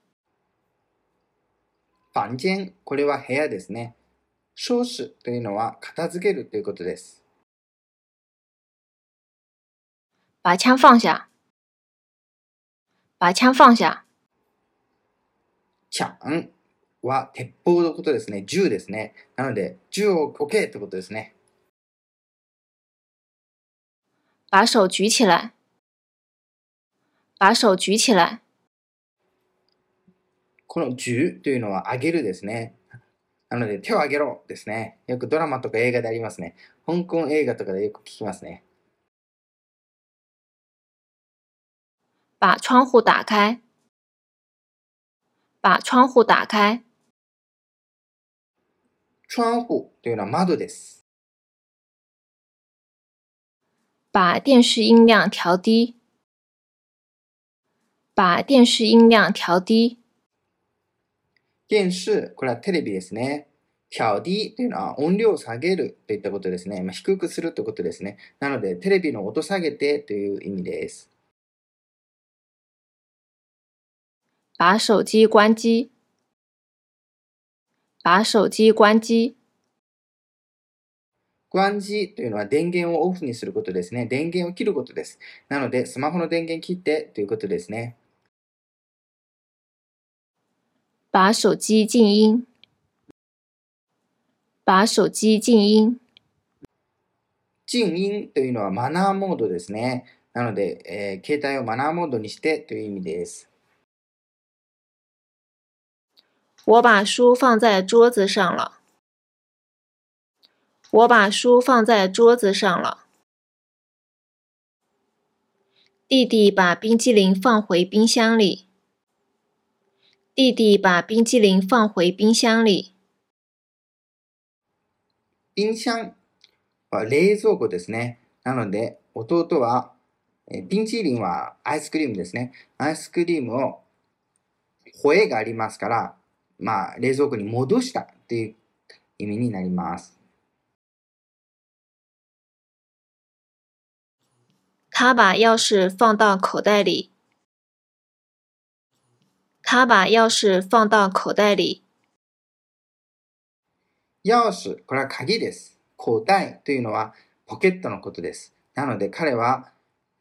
房間、これは部屋ですね。收拾というのは片付けるということです。把枪放下，把枪放下，ちゃんは鉄砲のことですね。銃ですね。なので、銃を置けということですね。把手举起来，把手举起来，この銃というのは上げるですね。なので、手を上げろですね。よくドラマとか映画でありますね。香港映画とかでよく聞きますね。把窗户打开，把窗户打开，窗户というのは窓です。把电视音量调低，把电视音量调低，電視、これはテレビですね。調低というのは音量を下げるといったことですね。まあ、低くするということですね。なので、テレビの音下げてという意味です。把手机关机，把手机关机，关機というのは電源をオフにすることですね。電源を切ることです。なので、スマホの電源切ってということですね。把手机静音，把手机静音，静音というのはマナーモードですね。なので、えー携帯をマナーモードにしてという意味です。我把书放在桌子上了。我把书放在桌子上了。弟弟把冰激凌放回冰箱里。 弟弟把冰激凌放回冰箱里。冰箱は冷蔵庫ですね。なので、弟は、えーピンチンはアイスクリームですね。アイスクリームを、ホエがありますから、まあ、冷蔵庫に戻したっていう意味になります。他把钥匙放到口袋里。他把钥匙放到口袋里。钥匙、これは鍵です。口袋というのはポケットのことです。なので彼は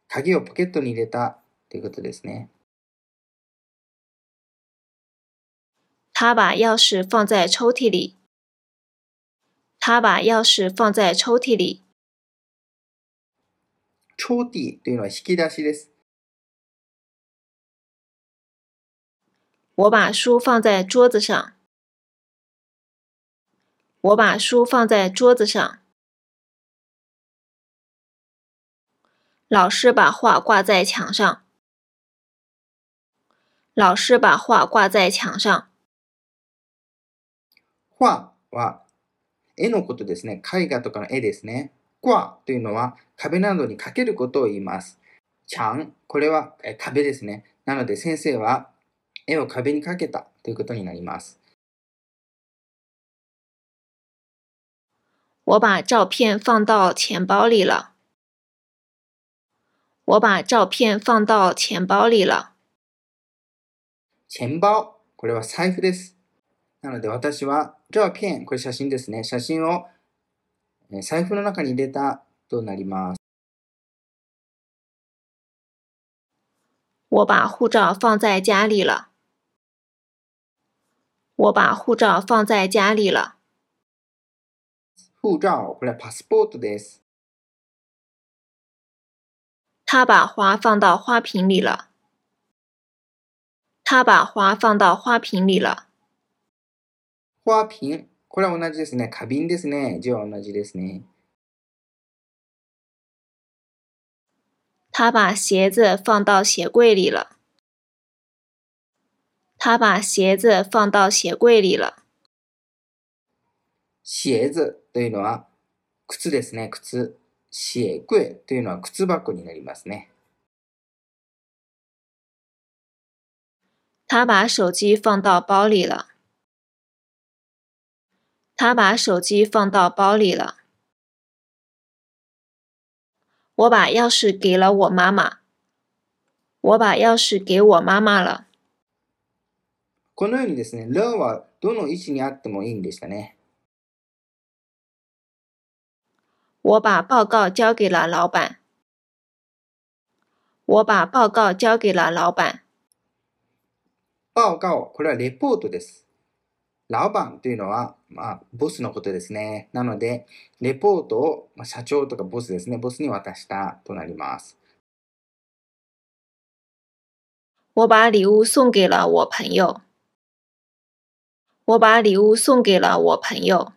鍵をポケットに入れたということですね。他把钥匙放在抽屉里。他把钥匙放在抽屉里。抽屉というのは引き出しです。我把书放在桌子上。我把书放在桌子上。老师把画挂在墙上。老师把画挂在墙上。画は絵のことですね。絵画とかの絵ですね。画というのは壁などにかけることを言います。ちゃん、これはえ壁ですね。なので先生は絵を壁にかけたということになります。我把照片放到钱包里了。我把照片放到钱包里了。钱包、これは財布です。なので私は、照片、これ写真ですね。写真をえー財布の中に入れたとなります。我把护照放在家里了。我把护照放在家里了。護照、これはパスポートです。他把花放到花瓶里了。他把花放到花瓶里了。花瓶、これは同じですね。花瓶ですね。字は同じですね。他把鞋子放到鞋柜里了。 他把鞋子放到鞋柜里了。鞋子というのは靴ですね。靴。鞋柜というのは靴箱になりますね。他把手机放到包里了。他把手机放到包里了。我把钥匙给了我妈妈。我把钥匙给我妈妈了。 このようにですね、了はどの位置にあってもいいんでしたね。我把报告交给了老板。我把报告交给了老板。報告、これはレポートです。ラオバンというのは、まあ、ボスのことですね。なので、レポートを、まあ、社長とかボスですね、ボスに渡したとなります。我把礼物送给了我朋友。我把礼物送给了我朋友。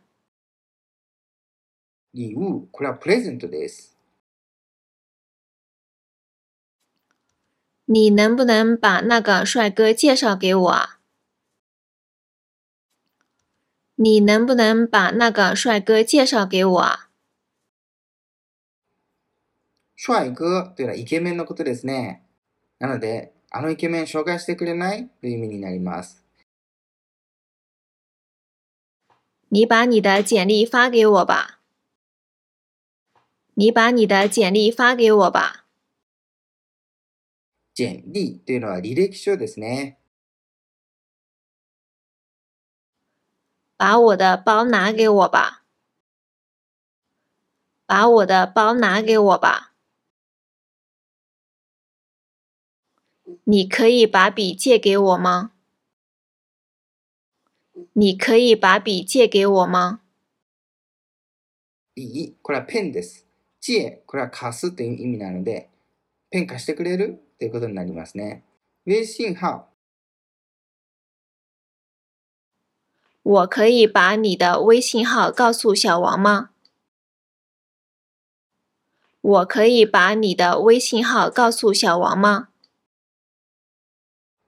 礼物、これはプレゼントです。你能不能把那个帅哥介绍给我啊？你能不能把那个帅哥介绍给我啊？帅哥というのはイケメンのことですね。なので、あのイケメン紹介してくれない？という意味になります。你把你的简历发给我吧。你把你的简历发给我吧。ジェンリーというのは履歴書ですね。把我的包拿给我吧。把我的包拿给我吧。你可以把笔借给我吗？ 你可以把笔借给我吗？いい、これはペンです。知恵、これは貸すという意味なので、ペン貸してくれるということになりますね。微信号、我可以把你的微信号告诉小王吗？我可以把你的微信号告诉小王吗？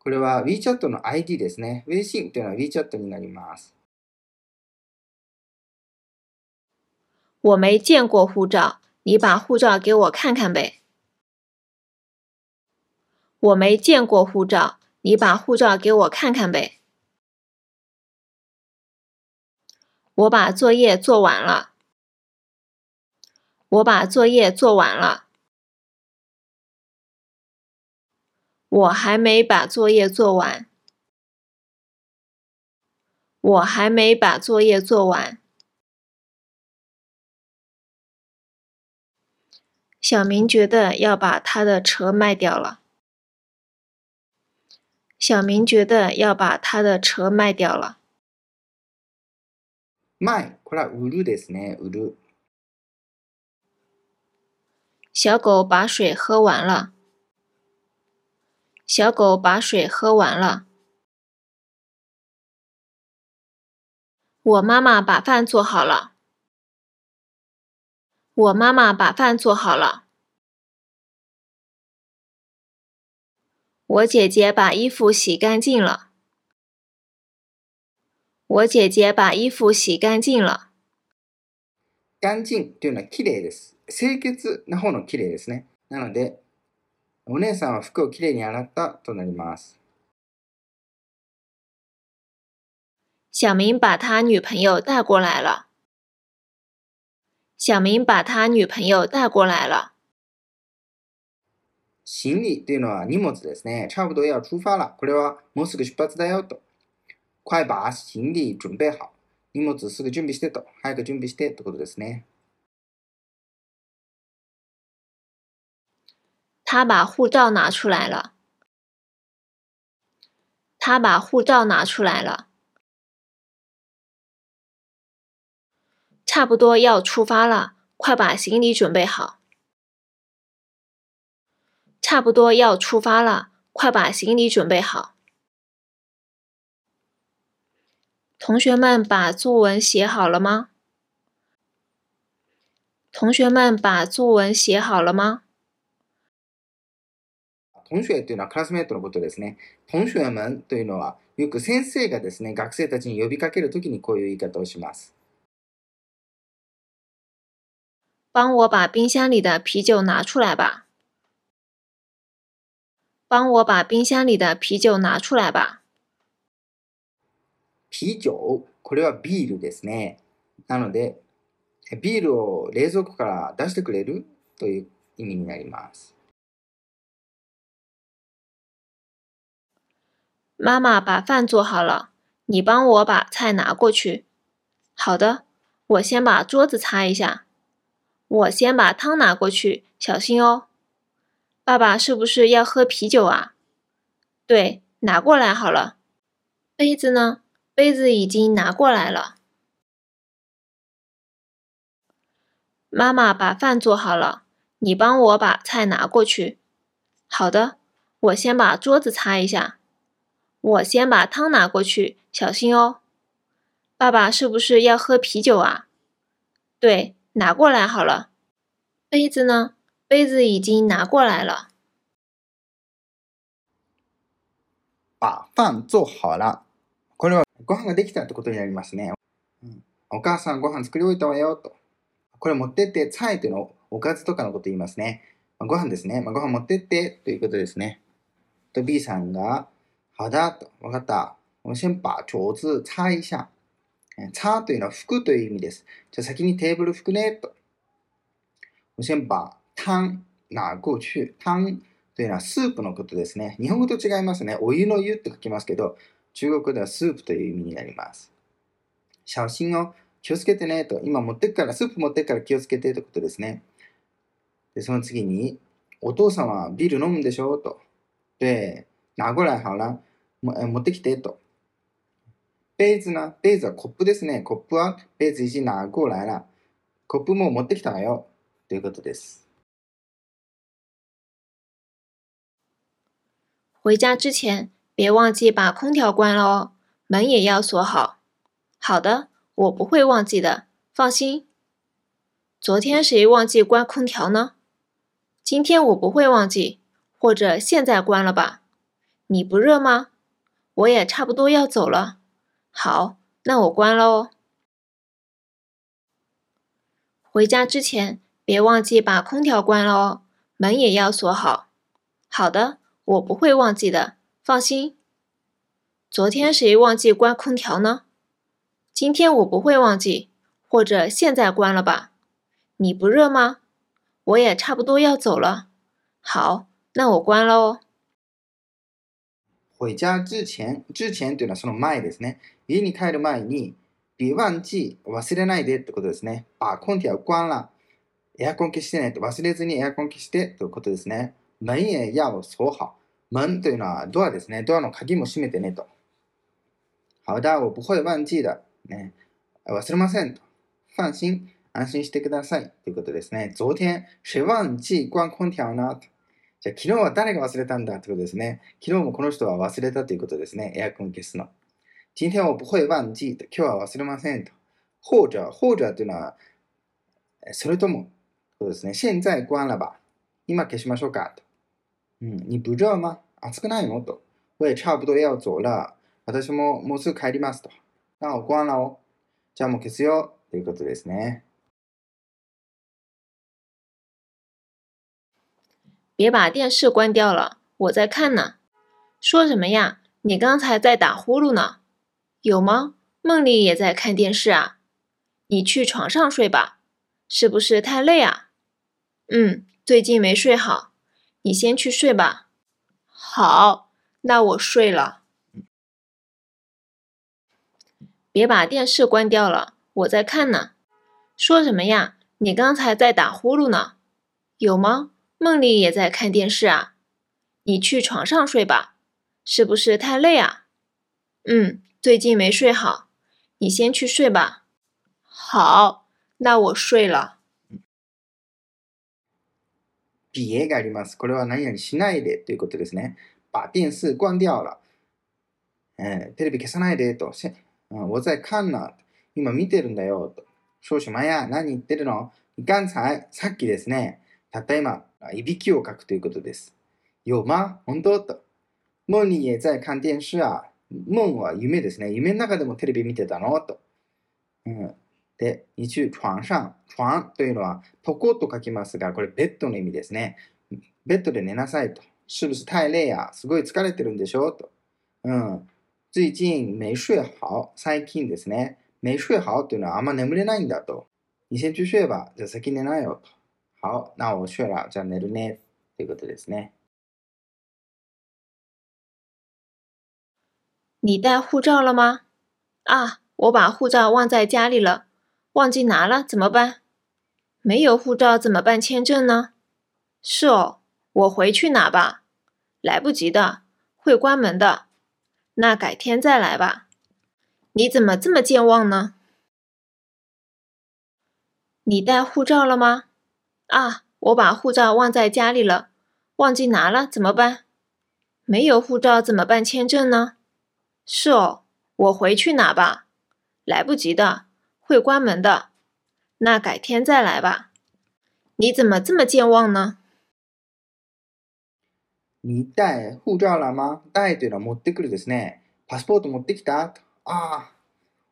これは WeChat の ID ですね。微信というのは WeChat になります。我没见过护照，你把护照给我看看呗。我没见过护照，你把护照给我看看呗。我把作业做完了。我把作业做完了。我还没把作业做完。我还没把作业做完。小明觉得要把他的车卖掉了。小明觉得要把他的车卖掉了。前、これは売るですね。売る。小狗把水喝完了。 小狗把水喝完了。我妈妈把饭做好了。我妈妈把饭做好了。我姐姐把衣服洗干净了。我姐姐把衣服洗干净了。干净というのは綺麗です。清潔な方の綺麗ですね。なので、 お姉さんは服をきれいに洗ったとなります。小明把他女朋友带过来了。小明把他女朋友带过来了。行李というのは荷物ですね。差不多要出发了。これはもうすぐ出発だよと。快把行李準備好。荷物すぐ準備してと。早く準備してってことですね。他把护照拿出来了。他把护照拿出来了。差不多要出发了，快把行李准备好。差不多要出发了，快把行李准备好。同学们把作文写好了吗？同学们把作文写好了吗？同学というのはクラスメートのことですね。同学们というのはよく先生がですね、学生たちに呼びかけるときにこういう言い方をします。帮我把冰箱里的啤酒拿出来吧。帮我把冰箱里的啤酒拿出来吧。啤酒、これはビールですね。なので、ビールを冷蔵庫から出してくれるという意味になります。妈妈把饭做好了，你帮我把菜拿过去。好的，我先把桌子擦一下。我先把汤拿过去，小心哦。爸爸是不是要喝啤酒啊？对，拿过来好了。杯子呢？杯子已经拿过来了。妈妈把饭做好了，你帮我把菜拿过去。好的，我先把桌子擦一下。我先把汤拿过去，小心哦。爸爸是不是要喝啤酒啊？对，拿过来好了。杯子呢？杯子已经拿过来了。把饭做好了。これはご飯ができたってことになりますね。うん、お母さんご飯作り置いたわよと。これ持ってって、菜というのをおかずとかのこと言いますね。まあ、ご飯ですね。まあ、ご飯持ってってということですね。と B さんが、好だ。わかった。我先把桌子擦一下。擦というのは拭くという意味です。じゃあ先にテーブル拭くねと。我先把汤拿过去。汤というのはスープのことですね。日本語と違いますね。お湯の湯って書きますけど、中国ではスープという意味になります。写真を気をつけてねと。今持ってくから、スープ持ってくから気をつけてということですね。で、その次に、お父さんはビール飲むんでしょ？と。で、拿过来好了。持ってきてと。杯子呢杯子はコップですね。コップは杯子已经拿过来了。コップも持ってきたわよ。ということです。回家之前，别忘记把空调关了哦，门也要锁好。好的，我不会忘记的，放心。昨天谁忘记关空调呢？今天我不会忘记，或者现在关了吧。你不热吗？我也差不多要走了。好，那我关了哦。回家之前别忘记把空调关了哦，门也要锁好。好的，我不会忘记的，放心。昨天谁忘记关空调呢？今天我不会忘记，或者现在关了吧。你不热吗？我也差不多要走了。好，那我关了哦。回家之前、之前というのはその前ですね。家に帰る前に、別忘記、忘れないでってことですね。把空調关了。エアコン消してねと忘れずにエアコン消してということですね。門也要锁好。門というのはドアですね。ドアの鍵も閉めてねと。好的、我不会忘記的。ね、忘れませんと。放心、安心してください。ということですね。昨天、谁忘記关空調呢？じゃあ昨日は誰が忘れたんだってことですね。昨日もこの人は忘れたということですね。エアコン消すの。今天我不会忘記と。今日は忘れませんと。或者、或者というのは、それとも、そうですね。現在关了吧。今消しましょうかと。うん。你不热吗暑くないのと。我也差不多要走了。私ももうすぐ帰りますと。なお、关了を。じゃあもう消すよ。ということですね。别把电视关掉了，我在看呢。说什么呀？你刚才在打呼噜呢？有吗？梦里也在看电视啊？你去床上睡吧，是不是太累啊？嗯，最近没睡好，你先去睡吧。好，那我睡了。别把电视关掉了，我在看呢。说什么呀？你刚才在打呼噜呢？有吗？梦里也在看电视啊，你去床上睡吧，是不是太累啊？嗯，最近没睡好，你先去睡吧。好，那我睡了。别があります。これは何々しないでということですね。把電視关掉了。えテレビ消さないでと。我在看呢。今見てるんだよと。少々前何言ってるの刚才、さっきですね。たった今、 いびきをかくということです。有吗？本当？と。梦里也在看電視啊。夢は夢ですね。夢の中でもテレビ見てたの？と。うん、で、日中、床上。床というのは、床と書きますが、これベッドの意味ですね。ベッドで寝なさいと。是不是太累やすごい疲れてるんでしょ？と。うん。最近没睡好？最近ですね。没睡好？というのはあんま眠れないんだと。你先去睡吧。じゃあ先寝なよと。好，那我睡了，じゃあ寝るね。ということですね。 你带护照了吗？啊，我把护照忘在家里了，忘记拿了，怎么办？没有护照怎么办签证呢？是哦，我回去拿吧。来不及的，会关门的。那改天再来吧。你怎么这么健忘呢？你带护照了吗？ 啊，我把护照忘在家里了，忘记拿了，怎么办？没有护照怎么办签证呢？是哦，我回去拿吧。来不及的，会关门的。那改天再来吧。你怎么这么健忘呢？你带护照了吗？带というのは持ってくるですね。パスポート持ってきたああ、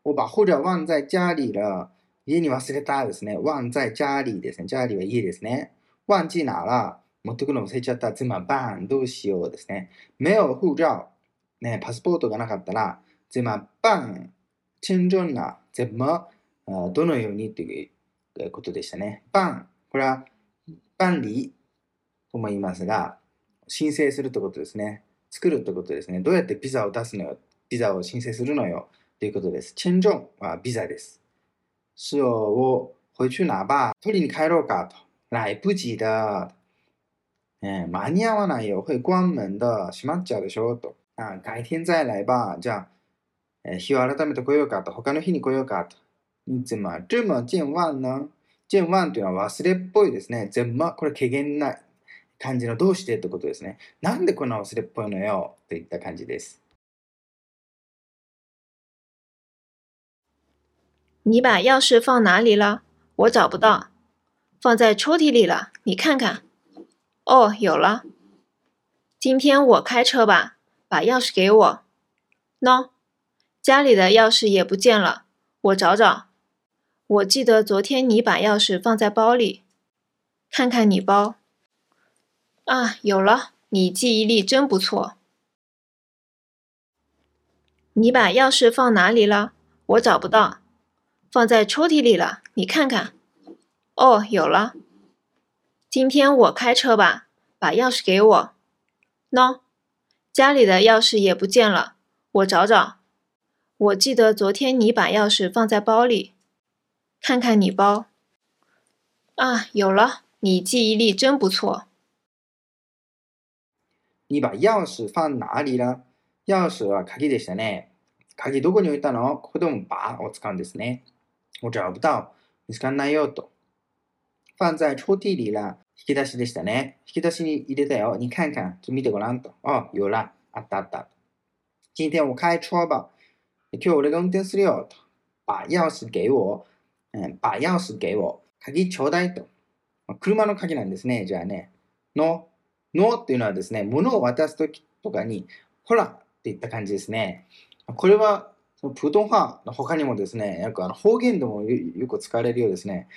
我把护照忘在家里了。 家に忘れたですね。忘在家里ですね。家里は家ですね。忘記なら、持ってくるの忘れちゃった。怎么办どうしようですね。没有护照。ね、パスポートがなかったら、怎么办签证な、怎么、どのようにっていうことでしたね。办。これは、办理とも言いますが、申請するってことですね。作るってことですね。どうやってビザを出すのよ。ビザを申請するのよ。ということです。チェンジョンはビザです。是を回去拿吧。取りに帰ろうかと。来不及的。え、間に合わないよ。会关門的。閉まっちゃうでしょと。あ改天再来ば。じゃあ、え、日を改めて来ようかと。他の日に来ようかと。你怎么这么健忘呢？健忘というのは忘れっぽいですね。全部、これ軽減な感じのどうしてってことですね。なんでこんな忘れっぽいのよ？といった感じです。你把钥匙放哪里了？我找不到。放在抽屉里了，你看看。哦，有了。今天我开车吧，把钥匙给我。喏，家里的钥匙也不见了，我找找。我记得昨天你把钥匙放在包里，看看你包。啊，有了！你记忆力真不错。你把钥匙放哪里了？我找不到。放在抽屉里了，你看看。哦，有了。今天我开车吧，把钥匙给我。喏，家里的钥匙也不见了，我找找。我记得昨天你把钥匙放在包里，看看你包。啊，有了！你记忆力真不错。你把钥匙放哪里了钥匙は鍵でしたね。鍵どこに置いたのここでも把を使うんですね。 我找不到。見つかんないよと。放在抽屉里了。引き出しでしたね。引き出しに入れたよ。你看看。見てごらんと。あ、有了。あったあった。今天我開車吧。今日俺が運転するよと。把钥匙给我。うん、把钥匙给我。鍵ちょうだいと。車の鍵なんですね。じゃあね。ののっていうのはですね、物を渡すときとかに、ほらっていった感じですね。これは、そのプートン派の他にもですね、よくあの方言でもよく使われるようですね。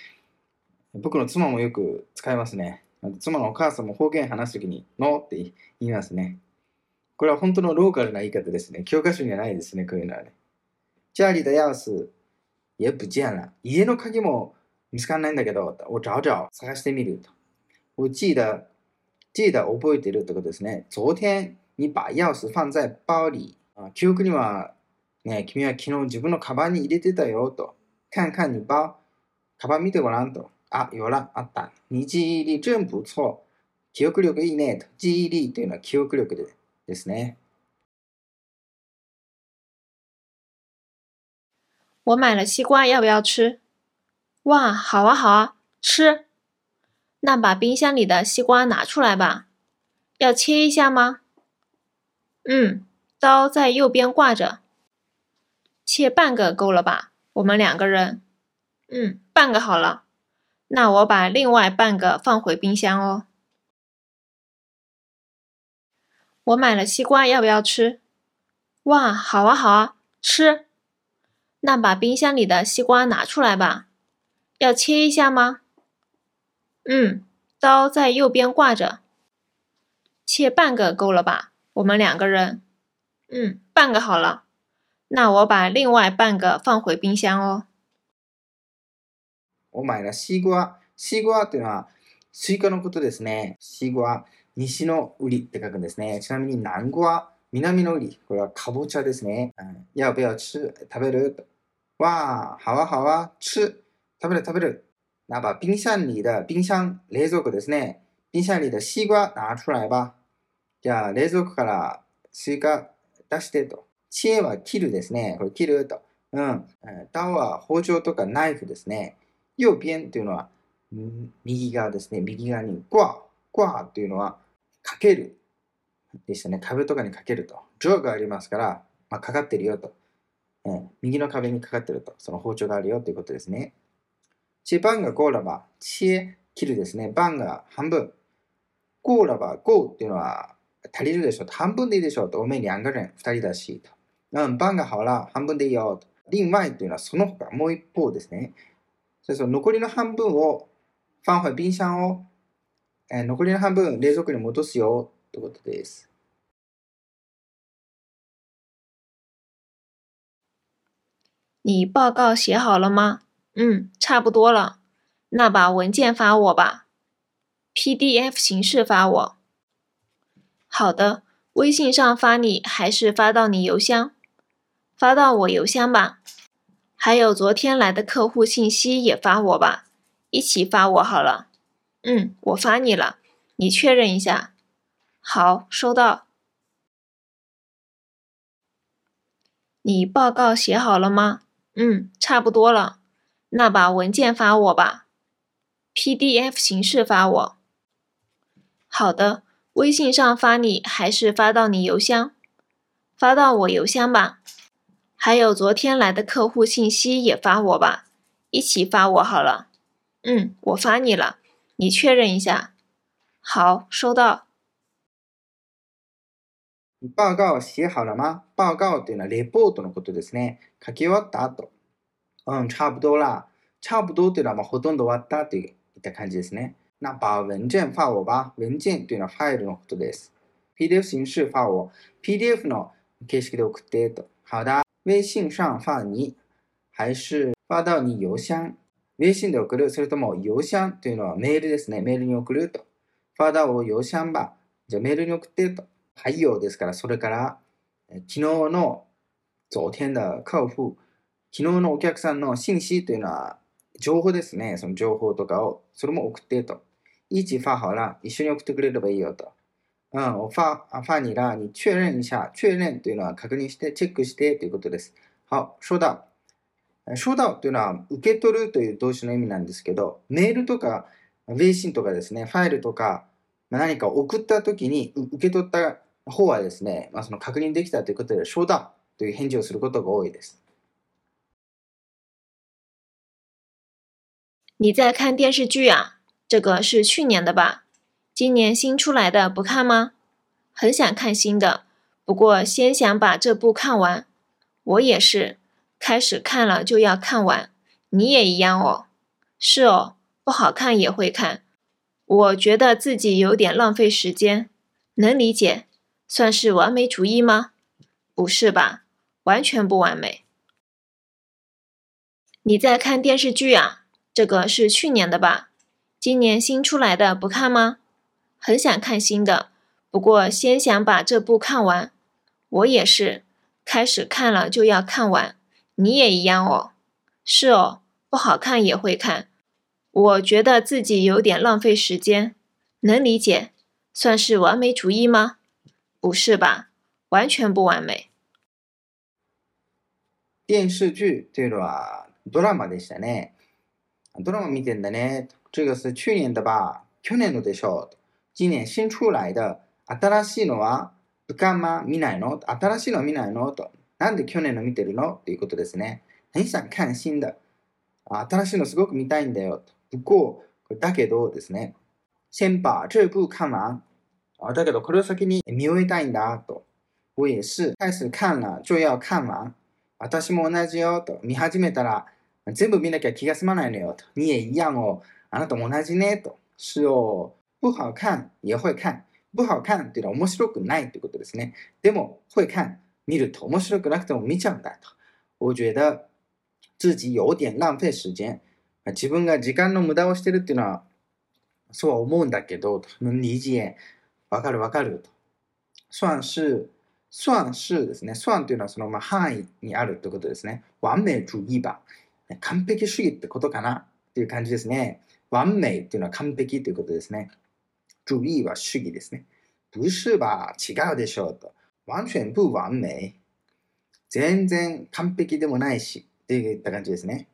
僕の妻もよく使いますね。妻のお母さんも方言話すときに、のって言いますね。これは本当のローカルな言い方ですね。教科書にはないですね、こういうのはね。家里的钥匙也不见了。家の鍵も見つかんないんだけど、我找找、探してみると。我记得记得覚えてるってことですね。昨天に把钥匙放在包里。記憶には、ね、君は昨日自分のカバンに入れてたよと。看看你包。カバン見てごらんと。あ、有了、あった。你記憶力真不错。記憶力いいねと。記憶力というのは記憶力でですね。我买了西瓜，要不要吃？哇，好啊，好啊，吃。那把冰箱里的西瓜拿出来吧，要切一下吗？嗯，刀在右边挂着，切半个够了吧？我们两个人。嗯，半个好了。那我把另外半个放回冰箱哦。我买了西瓜，要不要吃？哇，好啊，好啊，吃。那把冰箱里的西瓜拿出来吧，要切一下吗？嗯，刀在右边挂着，切半个够了吧？我们两个人。嗯，半个好了。那我把另外半个放回冰箱哦。我买了西瓜。西瓜っていうのはスイカのことですね。西瓜、西の瓜って書くんですね。ちなみに南瓜、南の瓜、これはかぼちゃですね。うん、要不要吃食べる？と。哇好啊好啊、吃。食べる食べる。那把冰箱里的冰箱、冷蔵庫ですね。冰箱里的西瓜拿出来吧。じゃあ、冷蔵庫からスイカ出してと。切は切るですね。これ切ると。うん。刀は包丁とかナイフですね。右边というのは、右側ですね。右側に、挂挂というのは、かける。でしたね。壁とかにかけると。着がありますから、まあ、かかってるよと。うん、右の壁にかかってると。その包丁があるよということですね。チバンがゴーラバ、チエ、切るですね。バンが半分。ゴーラバ、ゴーっていうのは足りるでしょと。半分でいいでしょと。おめにあんがれん、二人だしと。うん、バンが好ら、半分でいいよと。另外というのはその他、もう一方ですね。それその残りの半分を、放回冰箱を、えー、残りの半分冷蔵庫に戻すよということです。你报告写好了吗？嗯，差不多了。那把文件发我吧，PDF 形式发我。好的，微信上发你还是发到你邮箱？发到我邮箱吧。还有昨天来的客户信息也发我吧，一起发我好了。嗯，我发你了，你确认一下。好，收到。你报告写好了吗？嗯，差不多了。那把文件发我吧，PDF 形式发我。好的，微信上发你还是发到你邮箱？发到我邮箱吧。还有昨天来的客户信息也发我吧，一起发我好了。嗯，我发你了，你确认一下。好，收到。你报告写好了吗？报告というのはレポートのことですね。書き終わった後。うん、差不多啦。差不多というのはまあほとんど終わったといった感じですね。 那把文件发我吧。文件というのはファイルのことです。PDF 形式发我。PDF の形式で送ってと。好的。微信上发你还是发到你邮箱微信で送るそれとも郵箱というのはメールですね。メールに送ると。发到我邮箱吧。じゃあメールに送ってと。はいよですから、それから、昨日の昨天的客户、昨日のお客さんの信息というのは情報ですね。その情報とかを、それも送ってと。一起发好了。一緒に送ってくれればいいよと。嗯，我发啊发你了，你确认一下，确认というのは確認して、チェックしてということです。好、收到。收到というのは受け取るという動詞の意味なんですけど、メールとか、微信とかですね、ファイルとか、何か送った時に受け取った方はですね、まあ、その確認できたということで、收到という返事をすることが多いです。你在看电视剧啊？这个是去年的吧？今年新出来的不看吗？很想看新的，不过先想把这部看完。我也是，开始看了就要看完。你也一样哦。是哦，不好看也会看。我觉得自己有点浪费时间，能理解。算是完美主义吗？不是吧，完全不完美。你在看电视剧啊？这个是去年的吧？今年新出来的不看吗？很想看新的，不过先想把这部看完。我也是，开始看了就要看完。你也一样哦。是哦，不好看也会看。我觉得自己有点浪费时间，能理解。算是完美主义吗？不是吧，完全不完美。电视剧というのはドラマでしたね。ドラマ見てんだね。 这个是去年的吧？去年のでしょう。今年新出来的新しいのは浮かま見ないの？新しいの見ないの？と。なんで去年の見てるの？っていうことですね。很想看新的。新しいのすごく見たいんだよ。不過、だけどですね。先把这部看完。啊だけどこれを先に見終えたいんだと。我也是。開始看了就要看完。私も同じよと。見始めたら全部見なきゃ気が済まないのよと。你也一样哦。あなたも同じねと。是哦。不好看也会看。不好看っていうのは面白くないってことですね。でも、会看、見ると面白くなくても見ちゃうんだと。我觉得自己有点浪费時間。自分が時間の無駄をしてるっていうのは、そうは思うんだけど、理解。わかるわかると。算是算是ですね。算というのはそのまあ範囲にあるということですね。完美主義吧。完璧主義ってことかなっていう感じですね。完美っていうのは完璧ということですね。主義は主義ですね。不是吧違うでしょうと。完全不完美。全然完璧でもないし。っていった感じですね。